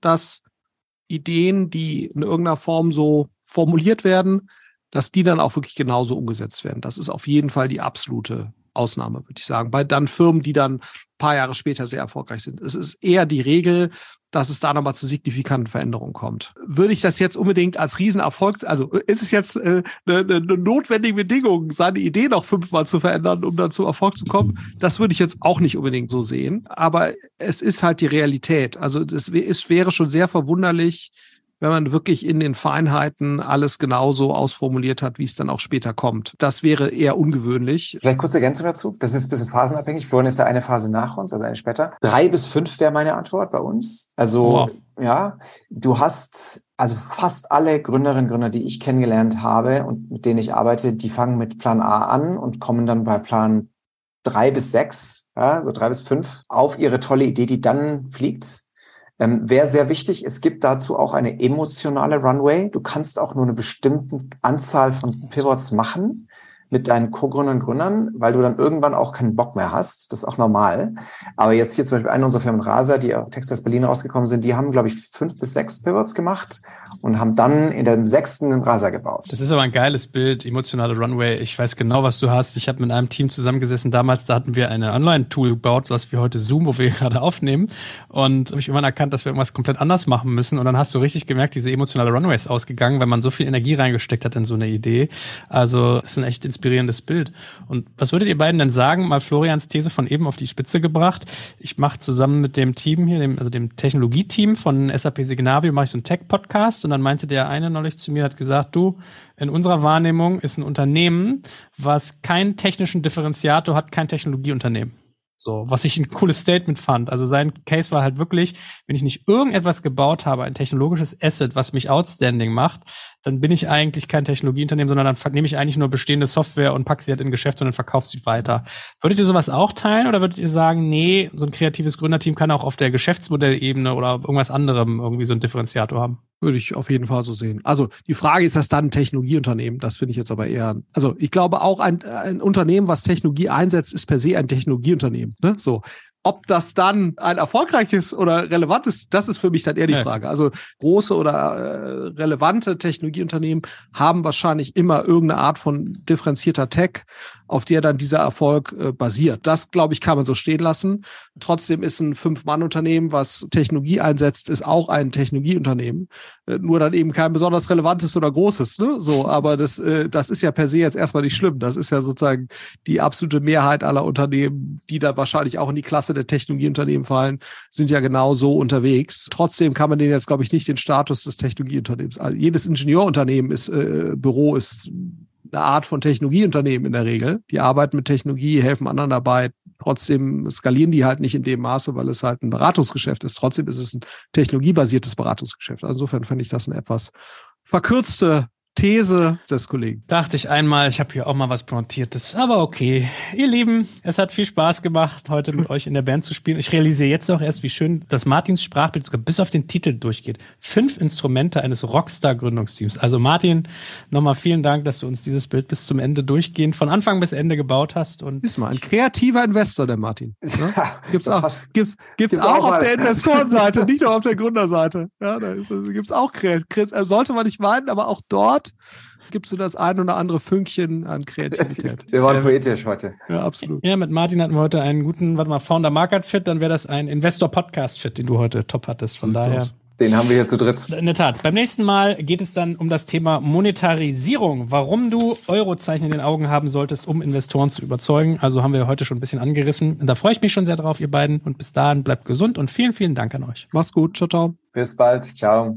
S3: dass Ideen, die in irgendeiner Form so formuliert werden, dass die dann auch wirklich genauso umgesetzt werden. Das ist auf jeden Fall die absolute Ausnahme, würde ich sagen. Bei dann Firmen, die dann paar Jahre später sehr erfolgreich sind. Es ist eher die Regel, dass es da nochmal zu signifikanten Veränderungen kommt. Würde ich das jetzt unbedingt als Riesenerfolg, also ist es jetzt äh, eine, eine notwendige Bedingung, seine Idee noch fünfmal zu verändern, um dann zum Erfolg zu kommen? Das würde ich jetzt auch nicht unbedingt so sehen. Aber es ist halt die Realität. Also es wäre schon sehr verwunderlich, wenn man wirklich in den Feinheiten alles genauso ausformuliert hat, wie es dann auch später kommt. Das wäre eher ungewöhnlich.
S2: Vielleicht kurze Ergänzung dazu. Das ist ein bisschen phasenabhängig. Florian ist ja eine Phase nach uns, also eine später. Drei bis fünf wäre meine Antwort bei uns. Also, wow. ja, du hast also fast alle Gründerinnen und Gründer, die ich kennengelernt habe und mit denen ich arbeite, die fangen mit Plan A an und kommen dann bei Plan drei bis sechs, ja, so drei bis fünf, auf ihre tolle Idee, die dann fliegt. Ähm, Wäre sehr wichtig, es gibt dazu auch eine emotionale Runway. Du kannst auch nur eine bestimmte Anzahl von Pivots machen mit deinen Co-Gründern und Gründern, weil du dann irgendwann auch keinen Bock mehr hast. Das ist auch normal. Aber jetzt hier zum Beispiel eine unserer Firmen Rasa, die auf Texas Berlin rausgekommen sind, die haben, glaube ich, fünf bis sechs Pivots gemacht und haben dann in dem sechsten einen Rasa gebaut.
S1: Das ist aber ein geiles Bild, emotionale Runway. Ich weiß genau, was du hast. Ich habe mit einem Team zusammengesessen. Damals, da hatten wir eine Online-Tool gebaut, was wir heute Zoom, wo wir gerade aufnehmen. Und habe ich irgendwann erkannt, dass wir irgendwas komplett anders machen müssen. Und dann hast du richtig gemerkt, diese emotionale Runway ist ausgegangen, wenn man so viel Energie reingesteckt hat in so eine Idee. Also ist ein echt inspirierendes Bild. Und was würdet ihr beiden denn sagen? Mal Florians These von eben auf die Spitze gebracht. Ich mache zusammen mit dem Team hier, dem, also dem Technologieteam von SAP Signavio, mache ich so einen Tech-Podcast und dann meinte der eine neulich zu mir, hat gesagt, du, in unserer Wahrnehmung ist ein Unternehmen, was keinen technischen Differenziator hat, kein Technologieunternehmen. So, was ich ein cooles Statement fand. Also sein Case war halt wirklich, wenn ich nicht irgendetwas gebaut habe, ein technologisches Asset, was mich outstanding macht, dann bin ich eigentlich kein Technologieunternehmen, sondern dann nehme ich eigentlich nur bestehende Software und packe sie halt in Geschäft und dann verkaufe sie weiter. Würdet ihr sowas auch teilen oder würdet ihr sagen, nee, so ein kreatives Gründerteam kann auch auf der Geschäftsmodellebene oder irgendwas anderem irgendwie so ein Differenziator haben?
S3: Würde ich auf jeden Fall so sehen. Also die Frage ist das dann ein Technologieunternehmen? Das finde ich jetzt aber eher. Also ich glaube auch ein, ein Unternehmen, was Technologie einsetzt, ist per se ein Technologieunternehmen. Ne? So, ob das dann ein erfolgreiches oder relevantes, das ist für mich dann eher die ja. Frage. Also große oder äh, relevante Technologieunternehmen haben wahrscheinlich immer irgendeine Art von differenzierter Tech, auf der dann dieser Erfolg äh, basiert. Das, glaube ich, kann man so stehen lassen. Trotzdem ist ein Fünf-Mann-Unternehmen, was Technologie einsetzt, ist auch ein Technologieunternehmen. Äh, nur dann eben kein besonders relevantes oder großes. Ne? So, aber das, das ist ja per se jetzt erstmal nicht schlimm. Das ist ja sozusagen die absolute Mehrheit aller Unternehmen, die da wahrscheinlich auch in die Klasse der Technologieunternehmen fallen, sind ja genau so unterwegs. Trotzdem kann man denen jetzt, glaube ich, nicht den Status des Technologieunternehmens. Also jedes Ingenieurunternehmen ist, äh, Büro ist eine Art von Technologieunternehmen in der Regel. Die arbeiten mit Technologie, helfen anderen dabei. Trotzdem skalieren die halt nicht in dem Maße, weil es halt ein Beratungsgeschäft ist. Trotzdem ist es ein technologiebasiertes Beratungsgeschäft. Also insofern finde ich das eine etwas verkürzte These des Kollegen.
S1: Dachte ich einmal, ich habe hier auch mal was Pointiertes. Aber okay. Ihr Lieben, es hat viel Spaß gemacht, heute mit euch in der Band zu spielen. Ich realisiere jetzt auch erst, wie schön das Martins Sprachbild sogar bis auf den Titel durchgeht. Fünf Instrumente eines Rockstar-Gründungsteams. Also Martin, nochmal vielen Dank, dass du uns dieses Bild bis zum Ende durchgehend von Anfang bis Ende gebaut hast. Und
S3: Ist mal ein kreativer Investor, der Martin. Ja? Gibt's auch, gibt's, gibt's, auch, auch auf der Investorenseite, nicht nur auf der Gründerseite. Ja, da ist, gibt's auch kreativ. Sollte man nicht meinen, aber auch dort Art gibst du das ein oder andere Fünkchen an Kreativität.
S2: Wir waren poetisch heute.
S1: Ja, absolut. Ja, mit Martin hatten wir heute einen guten, warte mal, Founder Market Fit, dann wäre das ein Investor Podcast Fit, den du heute top hattest. Von so daher. Aus.
S2: Den haben wir hier zu dritt.
S1: In der Tat. Beim nächsten Mal geht es dann um das Thema Monetarisierung. Warum du Eurozeichen in den Augen haben solltest, um Investoren zu überzeugen. Also haben wir heute schon ein bisschen angerissen. Und da freue ich mich schon sehr drauf, ihr beiden. Und bis dahin bleibt gesund und vielen, vielen Dank an euch.
S3: Mach's gut. Ciao, ciao.
S2: Bis bald. Ciao.